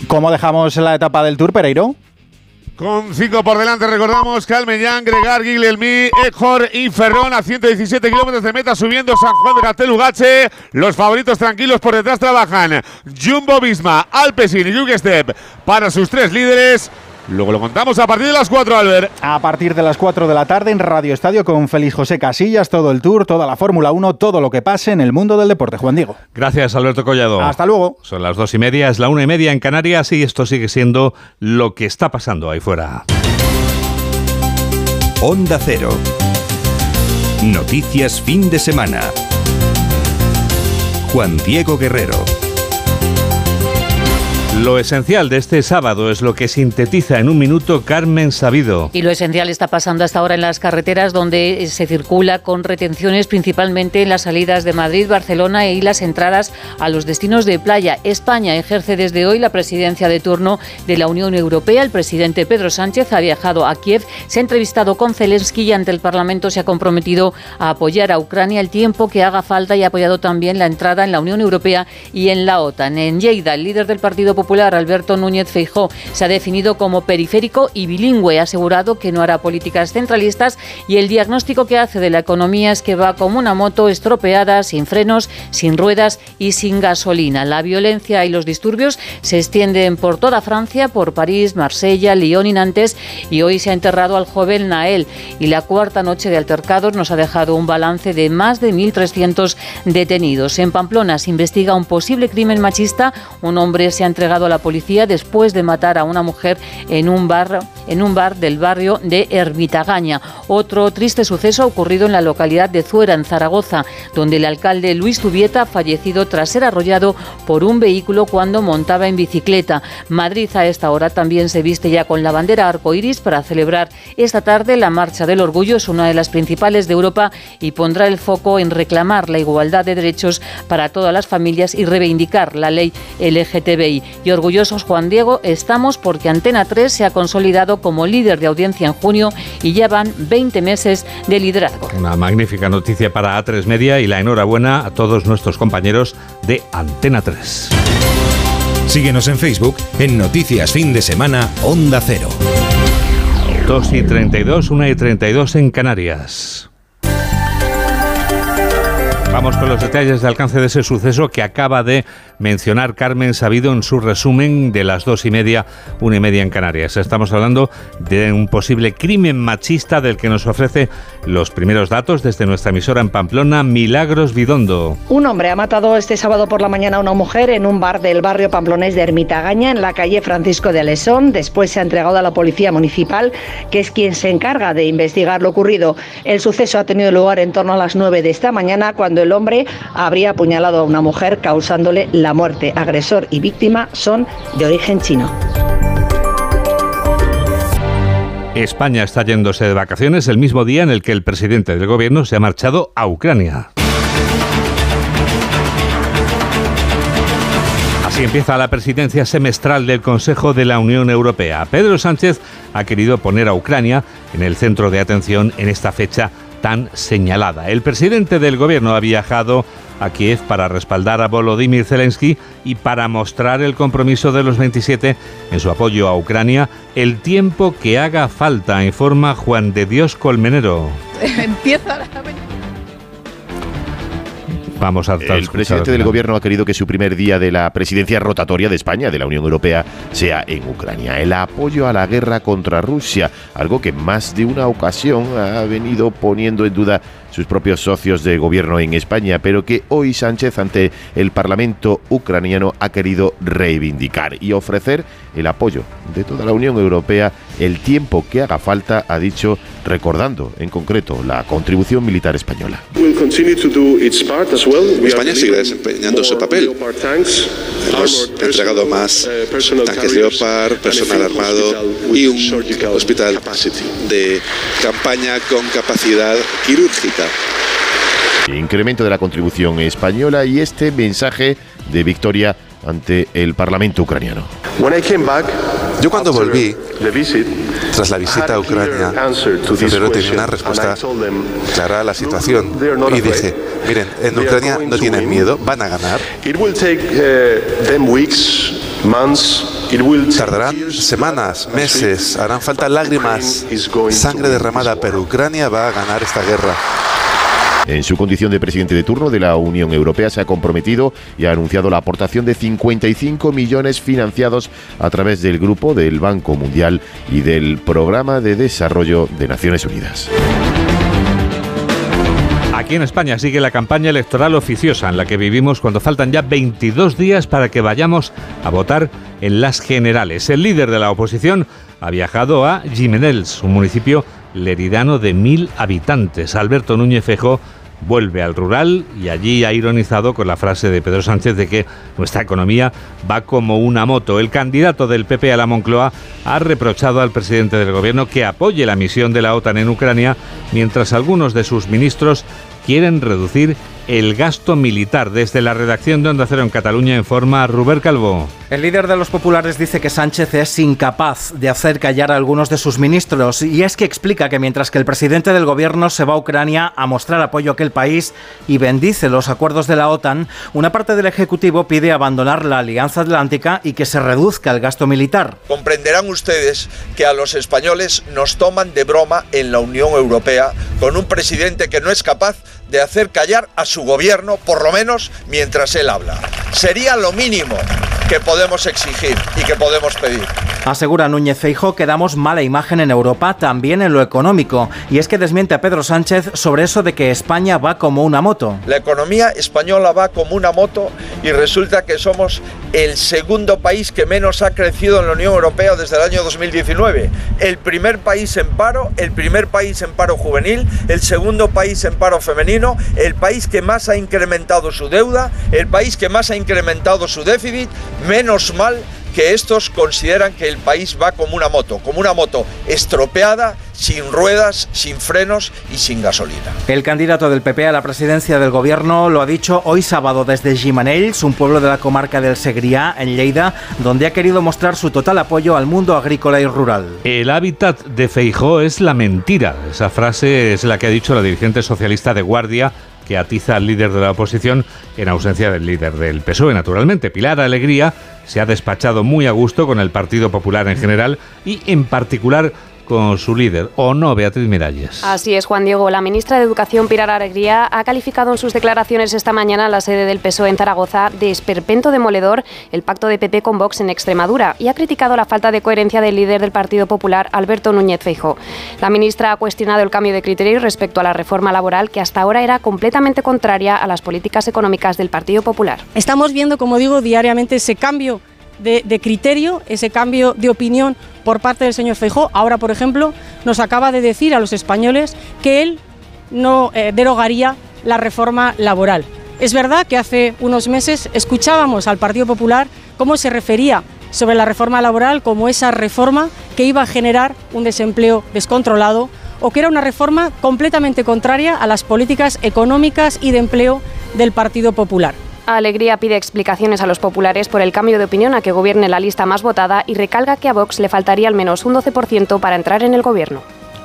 ¿Cómo dejamos la etapa del Tour, Pereiro? Con cinco por delante, recordamos Calmeñán, Gregar, Guilherme, Ejor y Ferrón a 117 kilómetros de meta subiendo San Juan de Catelugache. Los favoritos tranquilos por detrás trabajan Jumbo Visma, Alpecin y Jugestep para sus tres líderes. Luego lo contamos a partir de las 4, Albert. A partir de las 4 de la tarde en Radio Estadio con Félix José Casillas, todo el tour, toda la Fórmula 1, todo lo que pase en el mundo del deporte. Juan Diego. Gracias, Alberto Collado. Hasta luego. Son las dos y media, es la una y media en Canarias y esto sigue siendo lo que está pasando ahí fuera. Onda Cero. Noticias fin de semana. Juan Diego Guerrero. Lo esencial de este sábado es lo que sintetiza en un minuto Carmen Sabido. Y lo esencial está pasando hasta ahora en las carreteras donde se circula con retenciones principalmente en las salidas de Madrid, Barcelona y las entradas a los destinos de playa. España ejerce desde hoy la presidencia de turno de la Unión Europea. El presidente Pedro Sánchez ha viajado a Kiev, se ha entrevistado con Zelensky y ante el Parlamento se ha comprometido a apoyar a Ucrania el tiempo que haga falta y ha apoyado también la entrada en la Unión Europea y en la OTAN. En Lleida, el líder del Partido Popular Popular, Alberto Núñez Feijó, se ha definido como periférico y bilingüe. Ha asegurado que no hará políticas centralistas y el diagnóstico que hace de la economía es que va como una moto estropeada, sin frenos, sin ruedas y sin gasolina. La violencia y los disturbios se extienden por toda Francia, por París, Marsella, Lyon y Nantes y hoy se ha enterrado al joven Nael y la cuarta noche de altercados nos ha dejado un balance de más de 1.300 detenidos. En Pamplona se investiga un posible crimen machista. Un hombre se ha entregado a la policía después de matar a una mujer en un bar, en un bar del barrio de Ermitagaña. Otro triste suceso ha ocurrido en la localidad de Zuera, en Zaragoza, donde el alcalde Luis Tubieta ha fallecido tras ser arrollado por un vehículo cuando montaba en bicicleta. Madrid a esta hora también se viste ya con la bandera arcoíris para celebrar esta tarde la Marcha del Orgullo. Es una de las principales de Europa y pondrá el foco en reclamar la igualdad de derechos para todas las familias y reivindicar la ley LGTBI. Y orgullosos, Juan Diego, estamos porque Antena 3 se ha consolidado como líder de audiencia en junio y ya van 20 meses de liderazgo. Una magnífica noticia para A3 Media y la enhorabuena a todos nuestros compañeros de Antena 3. Síguenos en Facebook en Noticias Fin de Semana Onda Cero. 2 y 32, 1 y 32 en Canarias. Vamos con los detalles de alcance de ese suceso que acaba de mencionar Carmen Sabido en su resumen de las dos y media, una y media en Canarias. Estamos hablando de un posible crimen machista del que nos ofrece los primeros datos desde nuestra emisora en Pamplona, Milagros Bidondo. Un hombre ha matado este sábado por la mañana a una mujer en un bar del barrio pamplonés de Ermitagaña, en la calle Francisco de Alesón. Después se ha entregado a la policía municipal, que es quien se encarga de investigar lo ocurrido. El suceso ha tenido lugar en torno a las 9 de esta mañana, cuando el hombre habría apuñalado a una mujer causándole la muerte. Agresor y víctima son de origen chino. España está yéndose de vacaciones el mismo día en el que el presidente del gobierno se ha marchado a Ucrania. Así empieza la presidencia semestral del Consejo de la Unión Europea. Pedro Sánchez ha querido poner a Ucrania en el centro de atención en esta fecha tan señalada. El presidente del gobierno ha viajado a Kiev para respaldar a Volodymyr Zelensky y para mostrar el compromiso de los 27 en su apoyo a Ucrania el tiempo que haga falta, informa Juan de Dios Colmenero. *laughs* Empieza la Vamos a El presidente del gobierno ha querido que su primer día de la presidencia rotatoria de España, de la Unión Europea, sea en Ucrania. El apoyo a la guerra contra Rusia, algo que más de una ocasión ha venido poniendo en duda sus propios socios de gobierno en España, pero que hoy Sánchez ante el Parlamento ucraniano ha querido reivindicar y ofrecer el apoyo de toda la Unión Europea el tiempo que haga falta, ha dicho, recordando en concreto la contribución militar española. España sigue desempeñando su papel. Hemos entregado más tanques Leopard, personal armado y un hospital de campaña con capacidad quirúrgica. Incremento de la contribución española y este mensaje de victoria ante el Parlamento ucraniano. Yo cuando volví, tras la visita a Ucrania, primero tenía una respuesta clara a la situación y dije, miren, en Ucrania no tienen miedo, van a ganar. Tardarán semanas, meses, harán falta lágrimas, sangre derramada, pero Ucrania va a ganar esta guerra. En su condición de presidente de turno de la Unión Europea se ha comprometido y ha anunciado la aportación de 55 millones financiados a través del grupo del Banco Mundial y del Programa de Desarrollo de Naciones Unidas. Aquí en España sigue la campaña electoral oficiosa en la que vivimos cuando faltan ya 22 días para que vayamos a votar en las generales. El líder de la oposición ha viajado a Jimenels, un municipio leridano de mil habitantes. Alberto Núñez Fejo vuelve al rural y allí ha ironizado con la frase de Pedro Sánchez de que nuestra economía va como una moto. El candidato del PP a la Moncloa ha reprochado al presidente del gobierno que apoye la misión de la OTAN en Ucrania, mientras algunos de sus ministros quieren reducir el gasto militar. Desde la redacción de Onda Cero en Cataluña informa Ruber Calvo. El líder de los populares dice que Sánchez es incapaz de hacer callar a algunos de sus ministros y es que explica que mientras que el presidente del gobierno se va a Ucrania a mostrar apoyo a aquel país y bendice los acuerdos de la OTAN, una parte del Ejecutivo pide abandonar la Alianza Atlántica y que se reduzca el gasto militar. Comprenderán ustedes que a los españoles nos toman de broma en la Unión Europea con un presidente que no es capaz de hacer callar a su gobierno, por lo menos mientras él habla. Sería lo mínimo que podemos exigir y que podemos pedir. Asegura Núñez Feijo que damos mala imagen en Europa, también en lo económico, y es que desmiente a Pedro Sánchez sobre eso de que España va como una moto. La economía española va como una moto y resulta que somos el segundo país que menos ha crecido en la Unión Europea desde el año 2019. El primer país en paro, el primer país en paro juvenil, el segundo país en paro femenino, el país que más ha incrementado su deuda, el país que más ha incrementado su déficit, menos mal que estos consideran que el país va como una moto, como una moto estropeada, sin ruedas, sin frenos y sin gasolina. El candidato del PP a la presidencia del gobierno lo ha dicho hoy sábado desde Gimanells, un pueblo de la comarca del Segrià, en Lleida, donde ha querido mostrar su total apoyo al mundo agrícola y rural. El hábitat de Feijó es la mentira. Esa frase es la que ha dicho la dirigente socialista de Guardia que atiza al líder de la oposición en ausencia del líder del PSOE, naturalmente. Pilar Alegría se ha despachado muy a gusto con el Partido Popular en general y en particular con su líder, ¿o no, Beatriz Miralles? Así es, Juan Diego. La ministra de Educación, Pilar Alegría, ha calificado en sus declaraciones esta mañana en la sede del PSOE en Zaragoza de esperpento demoledor el pacto de PP con Vox en Extremadura y ha criticado la falta de coherencia del líder del Partido Popular, Alberto Núñez Feijo. La ministra ha cuestionado el cambio de criterio respecto a la reforma laboral que hasta ahora era completamente contraria a las políticas económicas del Partido Popular. Estamos viendo, como digo, diariamente ese cambio de, criterio, ese cambio de opinión por parte del señor Feijó. Ahora, por ejemplo, nos acaba de decir a los españoles que él no eh, derogaría la reforma laboral. Es verdad que hace unos meses escuchábamos al Partido Popular cómo se refería sobre la reforma laboral como esa reforma que iba a generar un desempleo descontrolado o que era una reforma completamente contraria a las políticas económicas y de empleo del Partido Popular. Alegría pide explicaciones a los populares por el cambio de opinión a que gobierne la lista más votada y recalga que a Vox le faltaría al menos un 12% para entrar en el gobierno.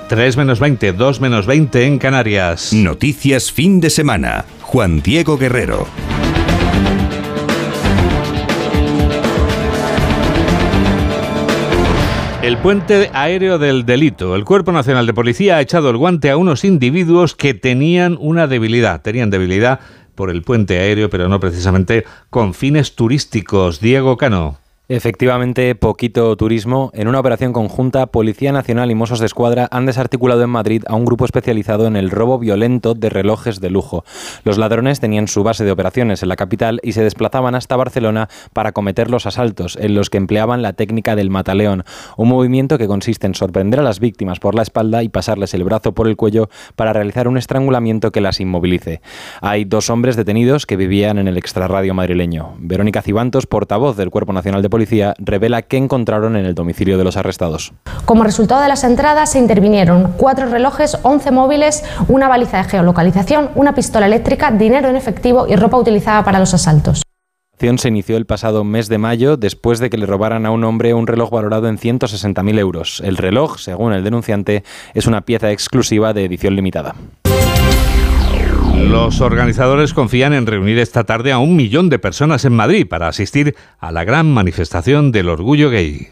3 menos 20, 2 menos 20 en Canarias. Noticias fin de semana. Juan Diego Guerrero. El puente aéreo del delito. El Cuerpo Nacional de Policía ha echado el guante a unos individuos que tenían una debilidad. Tenían debilidad por el puente aéreo, pero no precisamente con fines turísticos. Diego Cano. Efectivamente, poquito turismo. En una operación conjunta, Policía Nacional y Mossos de Escuadra han desarticulado en Madrid a un grupo especializado en el robo violento de relojes de lujo. Los ladrones tenían su base de operaciones en la capital y se desplazaban hasta Barcelona para cometer los asaltos, en los que empleaban la técnica del mataleón, un movimiento que consiste en sorprender a las víctimas por la espalda y pasarles el brazo por el cuello para realizar un estrangulamiento que las inmovilice. Hay dos hombres detenidos que vivían en el extrarradio madrileño. Verónica Cibantos, portavoz del Cuerpo Nacional de Policía, policía revela que encontraron en el domicilio de los arrestados. Como resultado de las entradas se intervinieron cuatro relojes, 11 móviles, una baliza de geolocalización, una pistola eléctrica, dinero en efectivo y ropa utilizada para los asaltos. La acción se inició el pasado mes de mayo después de que le robaran a un hombre un reloj valorado en 160.000 euros. El reloj, según el denunciante, es una pieza exclusiva de edición limitada. Los organizadores confían en reunir esta tarde a un millón de personas en Madrid para asistir a la gran manifestación del orgullo gay.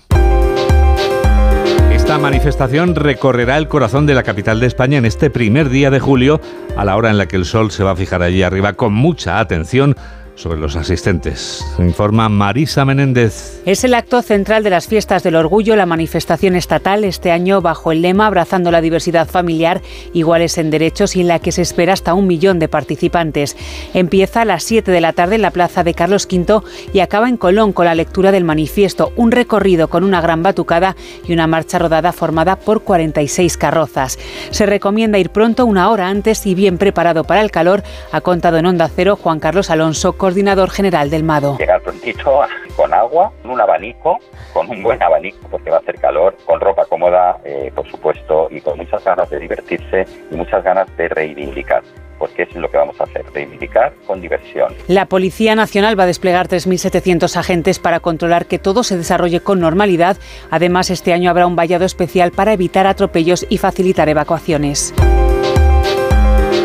Esta manifestación recorrerá el corazón de la capital de España en este primer día de julio, a la hora en la que el sol se va a fijar allí arriba con mucha atención sobre los asistentes. Informa Marisa Menéndez. Es el acto central de las fiestas del orgullo, la manifestación estatal este año bajo el lema Abrazando la diversidad familiar, iguales en derechos y en la que se espera hasta un millón de participantes. Empieza a las 7 de la tarde en la plaza de Carlos V y acaba en Colón con la lectura del manifiesto, un recorrido con una gran batucada y una marcha rodada formada por 46 carrozas. Se recomienda ir pronto una hora antes y bien preparado para el calor, ha contado en Onda Cero Juan Carlos Alonso, coordinador general del MADO. Llegar prontito con agua, un abanico, con un buen abanico porque va a hacer calor, con ropa cómoda, eh, por supuesto, y con muchas ganas de divertirse y muchas ganas de reivindicar porque es lo que vamos a hacer, reivindicar con diversión. La Policía Nacional va a desplegar 3.700 agentes para controlar que todo se desarrolle con normalidad. Además, este año habrá un vallado especial para evitar atropellos y facilitar evacuaciones.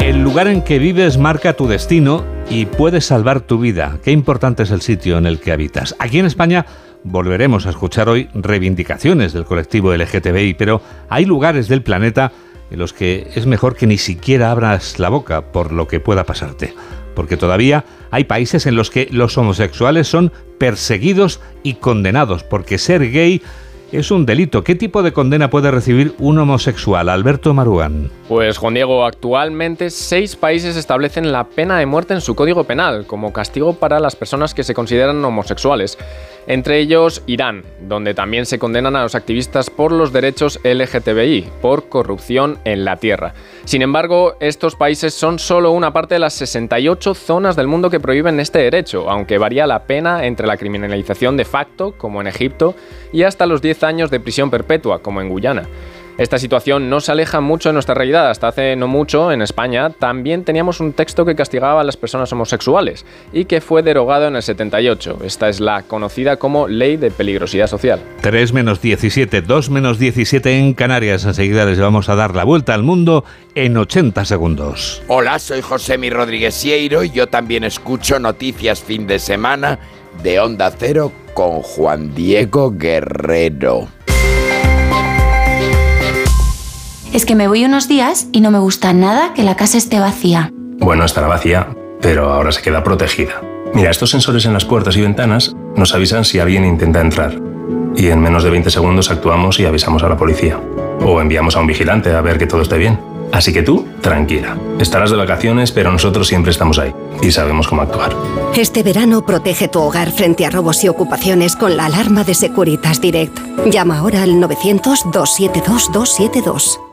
El lugar en que vives marca tu destino y puede salvar tu vida. Qué importante es el sitio en el que habitas. Aquí en España volveremos a escuchar hoy reivindicaciones del colectivo LGTBI, pero hay lugares del planeta en los que es mejor que ni siquiera abras la boca por lo que pueda pasarte. Porque todavía hay países en los que los homosexuales son perseguidos y condenados, porque ser gay es un delito. ¿Qué tipo de condena puede recibir un homosexual? Alberto Maruán. Pues Juan Diego, actualmente seis países establecen la pena de muerte en su código penal como castigo para las personas que se consideran homosexuales. Entre ellos Irán, donde también se condenan a los activistas por los derechos LGTBI, por corrupción en la tierra. Sin embargo, estos países son solo una parte de las 68 zonas del mundo que prohíben este derecho, aunque varía la pena entre la criminalización de facto, como en Egipto, y hasta los 10 años de prisión perpetua, como en Guyana. Esta situación no se aleja mucho de nuestra realidad. Hasta hace no mucho, en España, también teníamos un texto que castigaba a las personas homosexuales y que fue derogado en el 78. Esta es la conocida como Ley de Peligrosidad Social. 3 menos 17, 2 menos 17 en Canarias. Enseguida les vamos a dar la vuelta al mundo en 80 segundos. Hola, soy José Mi Rodríguez Sieiro y yo también escucho noticias fin de semana de Onda Cero con Juan Diego Guerrero. Es que me voy unos días y no me gusta nada que la casa esté vacía. Bueno, estará vacía, pero ahora se queda protegida. Mira, estos sensores en las puertas y ventanas nos avisan si alguien intenta entrar. Y en menos de 20 segundos actuamos y avisamos a la policía. O enviamos a un vigilante a ver que todo esté bien. Así que tú, tranquila. Estarás de vacaciones, pero nosotros siempre estamos ahí y sabemos cómo actuar. Este verano protege tu hogar frente a robos y ocupaciones con la alarma de Securitas Direct. Llama ahora al 900-272-272.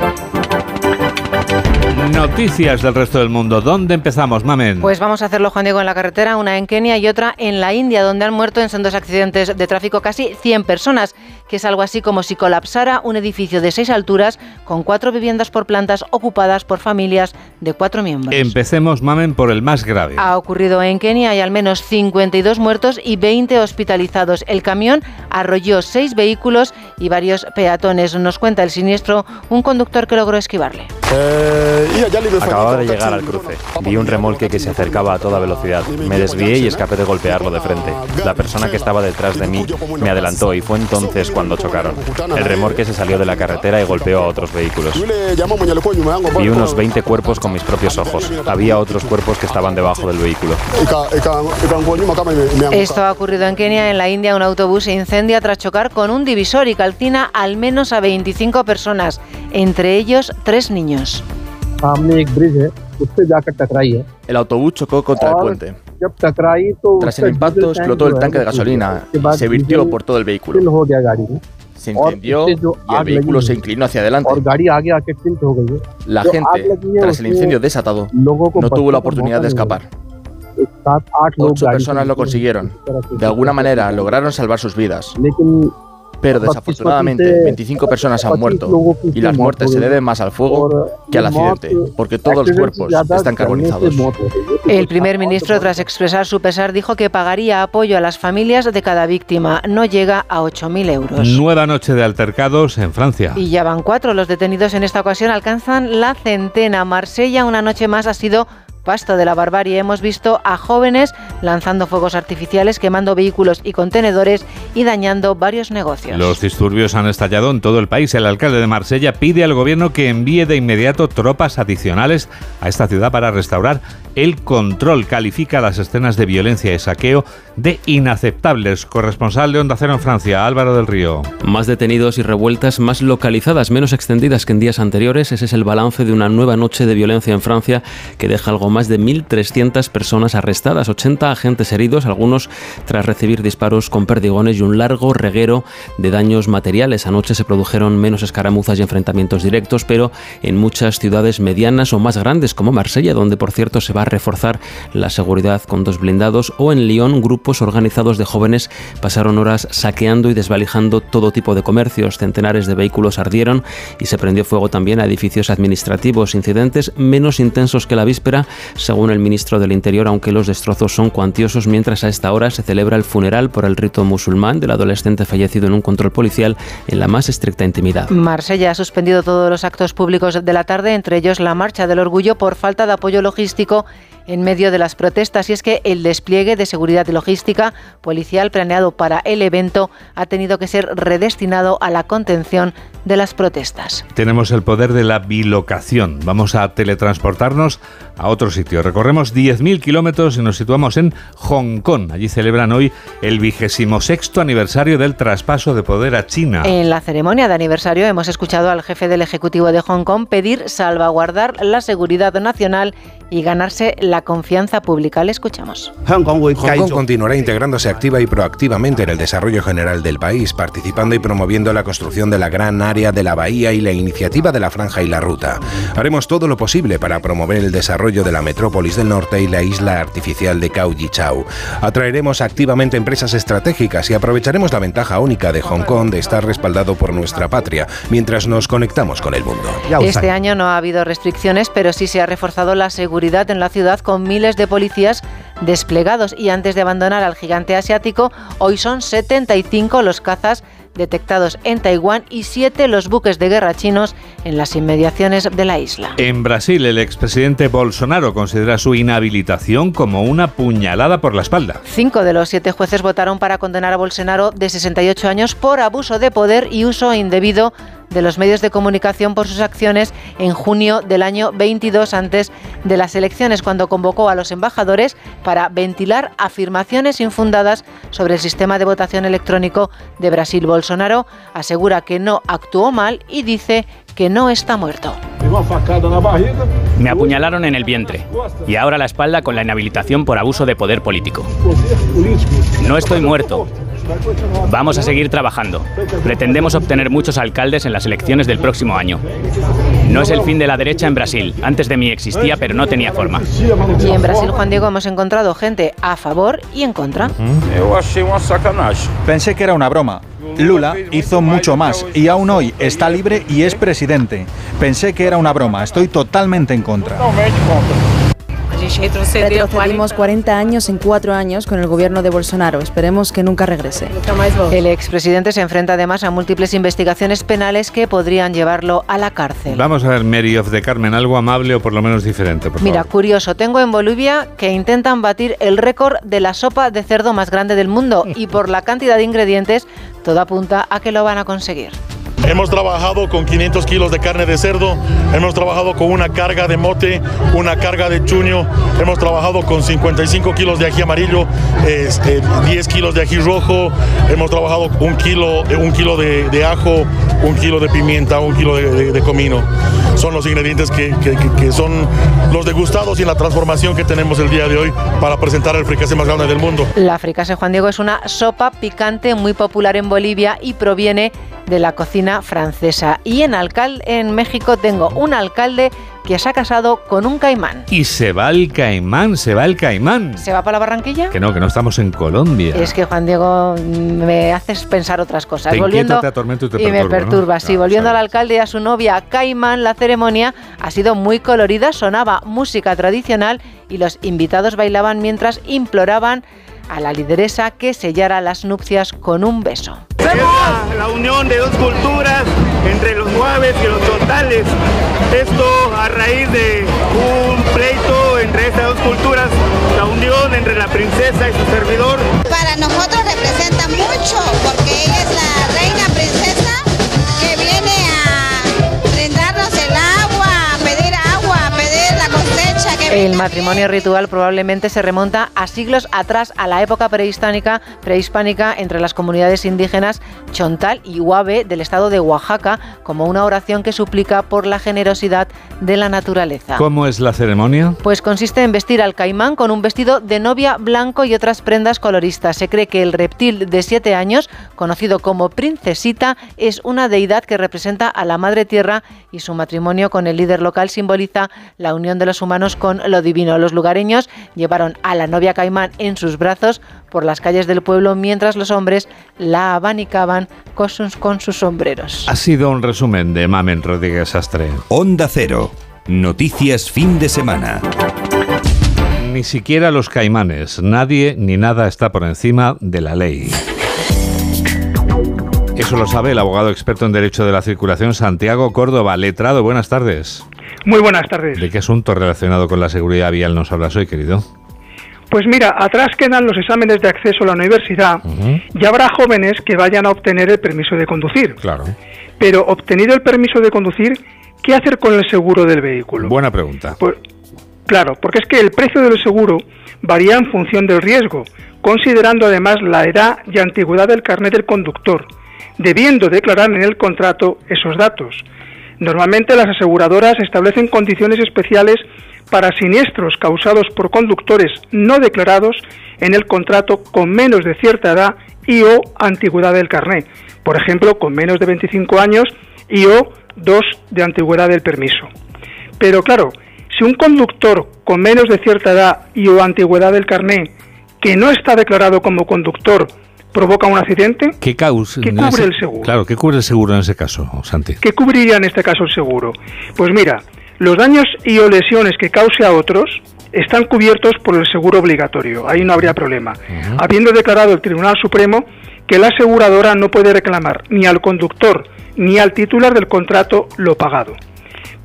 Noticias del resto del mundo. ¿Dónde empezamos, Mamen? Pues vamos a hacerlo, Juan Diego, en la carretera, una en Kenia y otra en la India, donde han muerto en sendos accidentes de tráfico casi 100 personas, que es algo así como si colapsara un edificio de seis alturas con cuatro viviendas por plantas ocupadas por familias de cuatro miembros. Empecemos, Mamen, por el más grave. Ha ocurrido en Kenia, hay al menos 52 muertos y 20 hospitalizados. El camión arrolló seis vehículos y varios peatones. Nos cuenta el siniestro un conductor que logró esquivarle. Acababa de llegar al cruce. Vi un remolque que se acercaba a toda velocidad. Me desvié y escapé de golpearlo de frente. La persona que estaba detrás de mí me adelantó y fue entonces cuando chocaron. El remolque se salió de la carretera y golpeó a otros vehículos. Vi unos 20 cuerpos con mis propios ojos. Había otros cuerpos que estaban debajo del vehículo. Esto ha ocurrido en Kenia. En la India, un autobús se incendia tras chocar con un divisor y calcina al menos a 25 personas, entre ellos tres niños. El autobús chocó contra el puente. Tras el impacto explotó el tanque de gasolina y se virtió por todo el vehículo. Se incendió y el vehículo se inclinó hacia adelante. La gente, tras el incendio desatado, no tuvo la oportunidad de escapar. Ocho personas lo consiguieron. De alguna manera lograron salvar sus vidas. Pero desafortunadamente 25 personas han muerto y las muertes se deben más al fuego que al accidente, porque todos los cuerpos están carbonizados. El primer ministro, tras expresar su pesar, dijo que pagaría apoyo a las familias de cada víctima. No llega a 8.000 euros. Nueva noche de altercados en Francia. Y ya van cuatro. Los detenidos en esta ocasión alcanzan la centena. Marsella, una noche más, ha sido pasto de la barbarie hemos visto a jóvenes lanzando fuegos artificiales, quemando vehículos y contenedores y dañando varios negocios. Los disturbios han estallado en todo el país. El alcalde de Marsella pide al gobierno que envíe de inmediato tropas adicionales a esta ciudad para restaurar el control. Califica las escenas de violencia y saqueo de inaceptables. Corresponsal de Onda Cero en Francia, Álvaro del Río. Más detenidos y revueltas, más localizadas, menos extendidas que en días anteriores. Ese es el balance de una nueva noche de violencia en Francia que deja algo más de 1.300 personas arrestadas, 80 agentes heridos, algunos tras recibir disparos con perdigones y un largo reguero de daños materiales. Anoche se produjeron menos escaramuzas y enfrentamientos directos, pero en muchas ciudades medianas o más grandes como Marsella, donde por cierto se va a reforzar la seguridad con dos blindados, o en Lyon, grupos organizados de jóvenes pasaron horas saqueando y desvalijando todo tipo de comercios. Centenares de vehículos ardieron y se prendió fuego también a edificios administrativos. Incidentes menos intensos que la víspera, según el ministro del Interior, aunque los destrozos son cuantiosos, mientras a esta hora se celebra el funeral por el rito musulmán del adolescente fallecido en un control policial en la más estricta intimidad. Marsella ha suspendido todos los actos públicos de la tarde, entre ellos la Marcha del Orgullo, por falta de apoyo logístico en medio de las protestas y es que el despliegue de seguridad y logística policial planeado para el evento ha tenido que ser redestinado a la contención de las protestas. Tenemos el poder de la bilocación. Vamos a teletransportarnos a otro sitio. Recorremos 10.000 kilómetros y nos situamos en Hong Kong. Allí celebran hoy el vigésimo sexto aniversario del traspaso de poder a China. En la ceremonia de aniversario hemos escuchado al jefe del Ejecutivo de Hong Kong pedir salvaguardar la seguridad nacional y ganarse la confianza pública. Le escuchamos. Hong Kong continuará integrándose activa y proactivamente en el desarrollo general del país, participando y promoviendo la construcción de la gran área de la bahía y la iniciativa de la franja y la ruta. Haremos todo lo posible para promover el desarrollo de la metrópolis del norte y la isla artificial de Ji Chau. Atraeremos activamente empresas estratégicas y aprovecharemos la ventaja única de Hong Kong de estar respaldado por nuestra patria mientras nos conectamos con el mundo. Este año no ha habido restricciones, pero sí se ha reforzado la seguridad en la ciudad con miles de policías desplegados y antes de abandonar al gigante asiático, hoy son 75 los cazas detectados en Taiwán y 7 los buques de guerra chinos en las inmediaciones de la isla. En Brasil, el expresidente Bolsonaro considera su inhabilitación como una puñalada por la espalda. Cinco de los siete jueces votaron para condenar a Bolsonaro de 68 años por abuso de poder y uso indebido de los medios de comunicación por sus acciones en junio del año 22 antes de las elecciones, cuando convocó a los embajadores para ventilar afirmaciones infundadas sobre el sistema de votación electrónico de Brasil. Bolsonaro asegura que no actuó mal y dice que no está muerto. Me apuñalaron en el vientre y ahora la espalda con la inhabilitación por abuso de poder político. No estoy muerto, Vamos a seguir trabajando. Pretendemos obtener muchos alcaldes en las elecciones del próximo año. No es el fin de la derecha en Brasil. Antes de mí existía, pero no tenía forma. Y en Brasil, Juan Diego, hemos encontrado gente a favor y en contra. Pensé que era una broma. Lula hizo mucho más y aún hoy está libre y es presidente. Pensé que era una broma. Estoy totalmente en contra. Retrocedimos 40 años en cuatro años con el gobierno de Bolsonaro. Esperemos que nunca regrese. El expresidente se enfrenta además a múltiples investigaciones penales que podrían llevarlo a la cárcel. Vamos a ver, Mary of the Carmen, algo amable o por lo menos diferente, por Mira, favor. curioso, tengo en Bolivia que intentan batir el récord de la sopa de cerdo más grande del mundo y por la cantidad de ingredientes todo apunta a que lo van a conseguir. Hemos trabajado con 500 kilos de carne de cerdo, hemos trabajado con una carga de mote, una carga de chuño, hemos trabajado con 55 kilos de ají amarillo, este, 10 kilos de ají rojo, hemos trabajado un kilo, un kilo de, ajo, un kilo de pimienta, un kilo de, comino. Son los ingredientes que, que- que- son los degustados y la transformación que tenemos el día de hoy para presentar el fricasé más grande del mundo. La fricase Juan Diego es una sopa picante muy popular en Bolivia y proviene de la cocina francesa. Y en Alcal, en México, tengo un alcalde que se ha casado con un caimán. Y se va el caimán, se va el caimán. ¿Se va para la Barranquilla? Que no, que no estamos en Colombia. Es que Juan Diego me haces pensar otras cosas. Te volviendo inquieta, te y te me perturba, ¿no? perturba, sí. Volviendo al alcalde y a su novia Caimán, la ceremonia ha sido muy colorida, sonaba música tradicional y los invitados bailaban mientras imploraban a la lideresa que sellara las nupcias con un beso. la, la unión de dos culturas entre los nueves y los chontales. Esto a raíz de un pleito entre estas dos culturas, la unión entre la princesa y su servidor. Para nosotros representa mucho porque ella es la El matrimonio ritual probablemente se remonta a siglos atrás, a la época prehispánica, prehispánica entre las comunidades indígenas Chontal y Huave del estado de Oaxaca, como una oración que suplica por la generosidad de la naturaleza. ¿Cómo es la ceremonia? Pues consiste en vestir al caimán con un vestido de novia blanco y otras prendas coloristas. Se cree que el reptil de siete años, conocido como princesita, es una deidad que representa a la madre tierra y su matrimonio con el líder local simboliza la unión de los humanos con lo divino. Los lugareños llevaron a la novia caimán en sus brazos por las calles del pueblo mientras los hombres la abanicaban con sus, con sus sombreros. Ha sido un resumen de Mamen Rodríguez Sastre. Onda Cero. Noticias fin de semana. Ni siquiera los caimanes, nadie ni nada está por encima de la ley. Eso lo sabe el abogado experto en Derecho de la Circulación Santiago Córdoba. Letrado, buenas tardes. Muy buenas tardes. ¿De qué asunto relacionado con la seguridad vial nos hablas hoy, querido? Pues mira, atrás quedan los exámenes de acceso a la universidad y habrá jóvenes que vayan a obtener el permiso de conducir. Claro. Pero obtenido el permiso de conducir, ¿qué hacer con el seguro del vehículo? Buena pregunta. Pues, claro, porque es que el precio del seguro varía en función del riesgo, considerando además la edad y antigüedad del carnet del conductor, debiendo declarar en el contrato esos datos. Normalmente las aseguradoras establecen condiciones especiales para siniestros causados por conductores no declarados en el contrato con menos de cierta edad y o antigüedad del carnet, por ejemplo, con menos de 25 años y o dos de antigüedad del permiso. Pero claro, si un conductor con menos de cierta edad y o antigüedad del carnet que no está declarado como conductor provoca un accidente, ¿Qué causa? ¿Qué cubre ese- el seguro? Claro, ¿qué cubre el seguro en ese caso, Santi? ¿Qué cubriría en este caso el seguro? Pues mira, los daños y o lesiones que cause a otros están cubiertos por el seguro obligatorio, ahí no habría problema, habiendo declarado el Tribunal Supremo que la aseguradora no puede reclamar ni al conductor ni al titular del contrato lo pagado.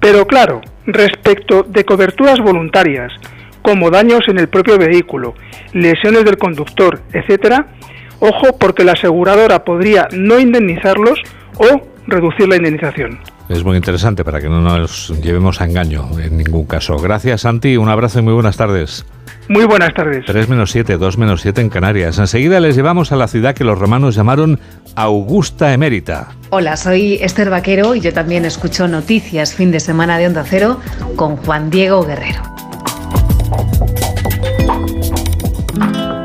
Pero claro, respecto de coberturas voluntarias, como daños en el propio vehículo, lesiones del conductor, etcétera, ojo porque la aseguradora podría no indemnizarlos o reducir la indemnización. Es muy interesante para que no nos llevemos a engaño en ningún caso. Gracias, Santi. Un abrazo y muy buenas tardes. Muy buenas tardes. 3 menos 7, 2 menos 7 en Canarias. Enseguida les llevamos a la ciudad que los romanos llamaron Augusta Emérita. Hola, soy Esther Vaquero y yo también escucho noticias fin de semana de Onda Cero con Juan Diego Guerrero.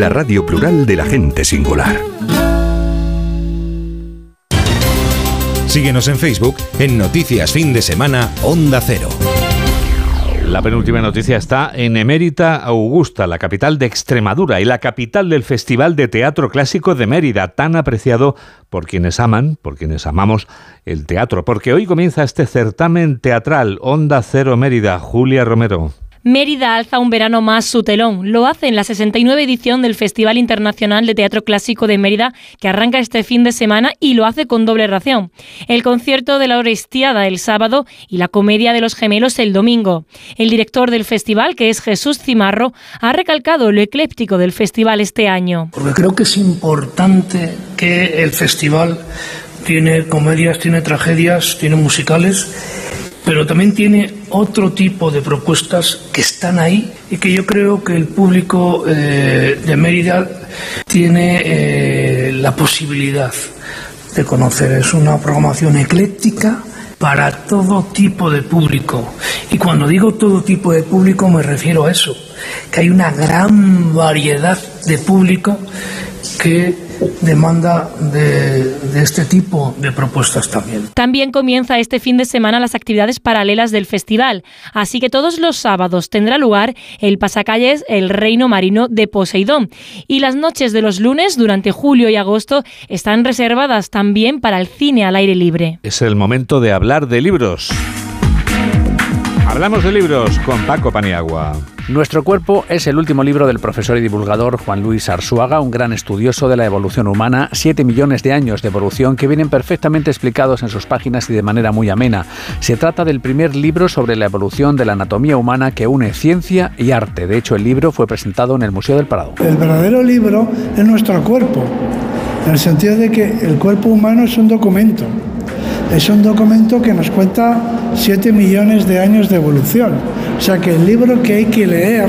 la radio plural de la gente singular. Síguenos en Facebook en Noticias Fin de Semana Onda Cero. La penúltima noticia está en Emérita Augusta, la capital de Extremadura y la capital del Festival de Teatro Clásico de Mérida, tan apreciado por quienes aman, por quienes amamos el teatro, porque hoy comienza este certamen teatral Onda Cero Mérida, Julia Romero. Mérida alza un verano más su telón. Lo hace en la 69 edición del Festival Internacional de Teatro Clásico de Mérida, que arranca este fin de semana y lo hace con doble ración. El concierto de la Orestiada el sábado y la Comedia de los Gemelos el domingo. El director del festival, que es Jesús Cimarro, ha recalcado lo ecléptico del festival este año. Porque creo que es importante que el festival tiene comedias, tiene tragedias, tiene musicales pero también tiene otro tipo de propuestas que están ahí y que yo creo que el público eh, de Mérida tiene eh, la posibilidad de conocer. Es una programación ecléctica para todo tipo de público. Y cuando digo todo tipo de público me refiero a eso, que hay una gran variedad de público que demanda de, este tipo de propuestas también. También comienza este fin de semana las actividades paralelas del festival, así que todos los sábados tendrá lugar el pasacalles El Reino Marino de Poseidón y las noches de los lunes durante julio y agosto están reservadas también para el cine al aire libre. Es el momento de hablar de libros. Hablamos de libros con Paco Paniagua. Nuestro cuerpo es el último libro del profesor y divulgador Juan Luis Arzuaga, un gran estudioso de la evolución humana, siete millones de años de evolución que vienen perfectamente explicados en sus páginas y de manera muy amena. Se trata del primer libro sobre la evolución de la anatomía humana que une ciencia y arte. De hecho, el libro fue presentado en el Museo del Prado. El verdadero libro es nuestro cuerpo, en el sentido de que el cuerpo humano es un documento es un documento que nos cuenta 7 millones de años de evolución. O sea que el libro que hay que leer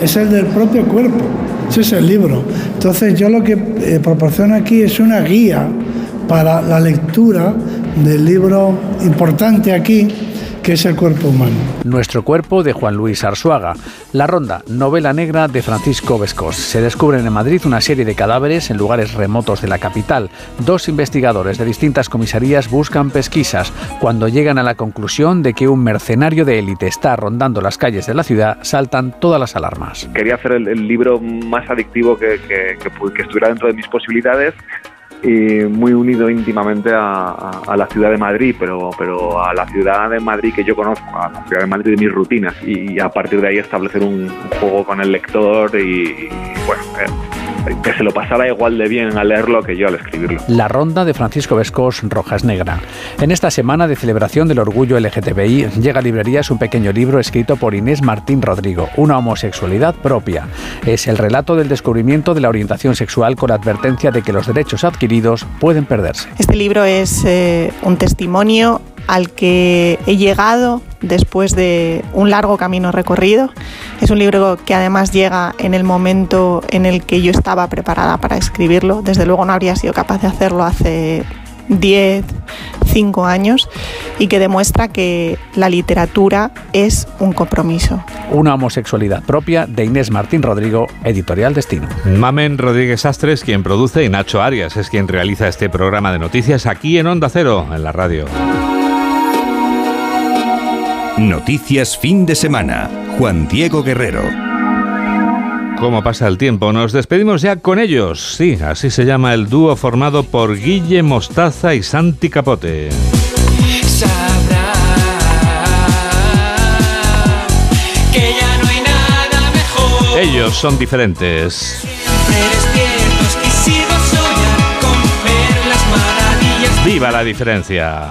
es el del propio cuerpo. Ese es el libro. Entonces yo lo que eh, proporciono aquí es una guía para la lectura del libro importante aquí, que es el cuerpo humano. Nuestro cuerpo de Juan Luis Arzuaga. La Ronda, novela negra de Francisco Vescos. Se descubren en Madrid una serie de cadáveres en lugares remotos de la capital. Dos investigadores de distintas comisarías buscan pesquisas cuando llegan a la conclusión de que un mercenario de élite está rondando las calles de la ciudad, saltan todas las alarmas. Quería hacer el, libro más adictivo que, que estuviera dentro de mis posibilidades y muy unido íntimamente a, la ciudad de Madrid, pero, pero a la ciudad de Madrid que yo conozco, a la ciudad de Madrid de mis rutinas y, a partir de ahí establecer un, juego con el lector y, bueno, eh, que se lo pasara igual de bien al leerlo que yo al escribirlo. La ronda de Francisco Vescos Rojas Negra. En esta semana de celebración del orgullo LGTBI llega a librerías un pequeño libro escrito por Inés Martín Rodrigo, Una homosexualidad propia. Es el relato del descubrimiento de la orientación sexual con la advertencia de que los derechos adquiridos pueden perderse. Este libro es eh, un testimonio al que he llegado después de un largo camino recorrido. Es un libro que además llega en el momento en el que yo estaba preparada para escribirlo. Desde luego no habría sido capaz de hacerlo hace 10, 5 años y que demuestra que la literatura es un compromiso. Una homosexualidad propia de Inés Martín Rodrigo, editorial Destino. Mamen Rodríguez Astres, quien produce, y Nacho Arias es quien realiza este programa de noticias aquí en Onda Cero, en la radio. Noticias fin de semana. Juan Diego Guerrero. ¿Cómo pasa el tiempo? Nos despedimos ya con ellos. Sí, así se llama el dúo formado por Guille Mostaza y Santi Capote. Ellos son diferentes. ¡Viva la diferencia!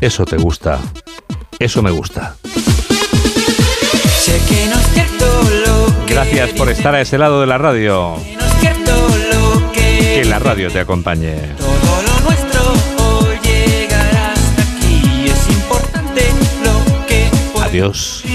eso te gusta, eso me gusta. Gracias por estar a ese lado de la radio. Que la radio te acompañe. Adiós.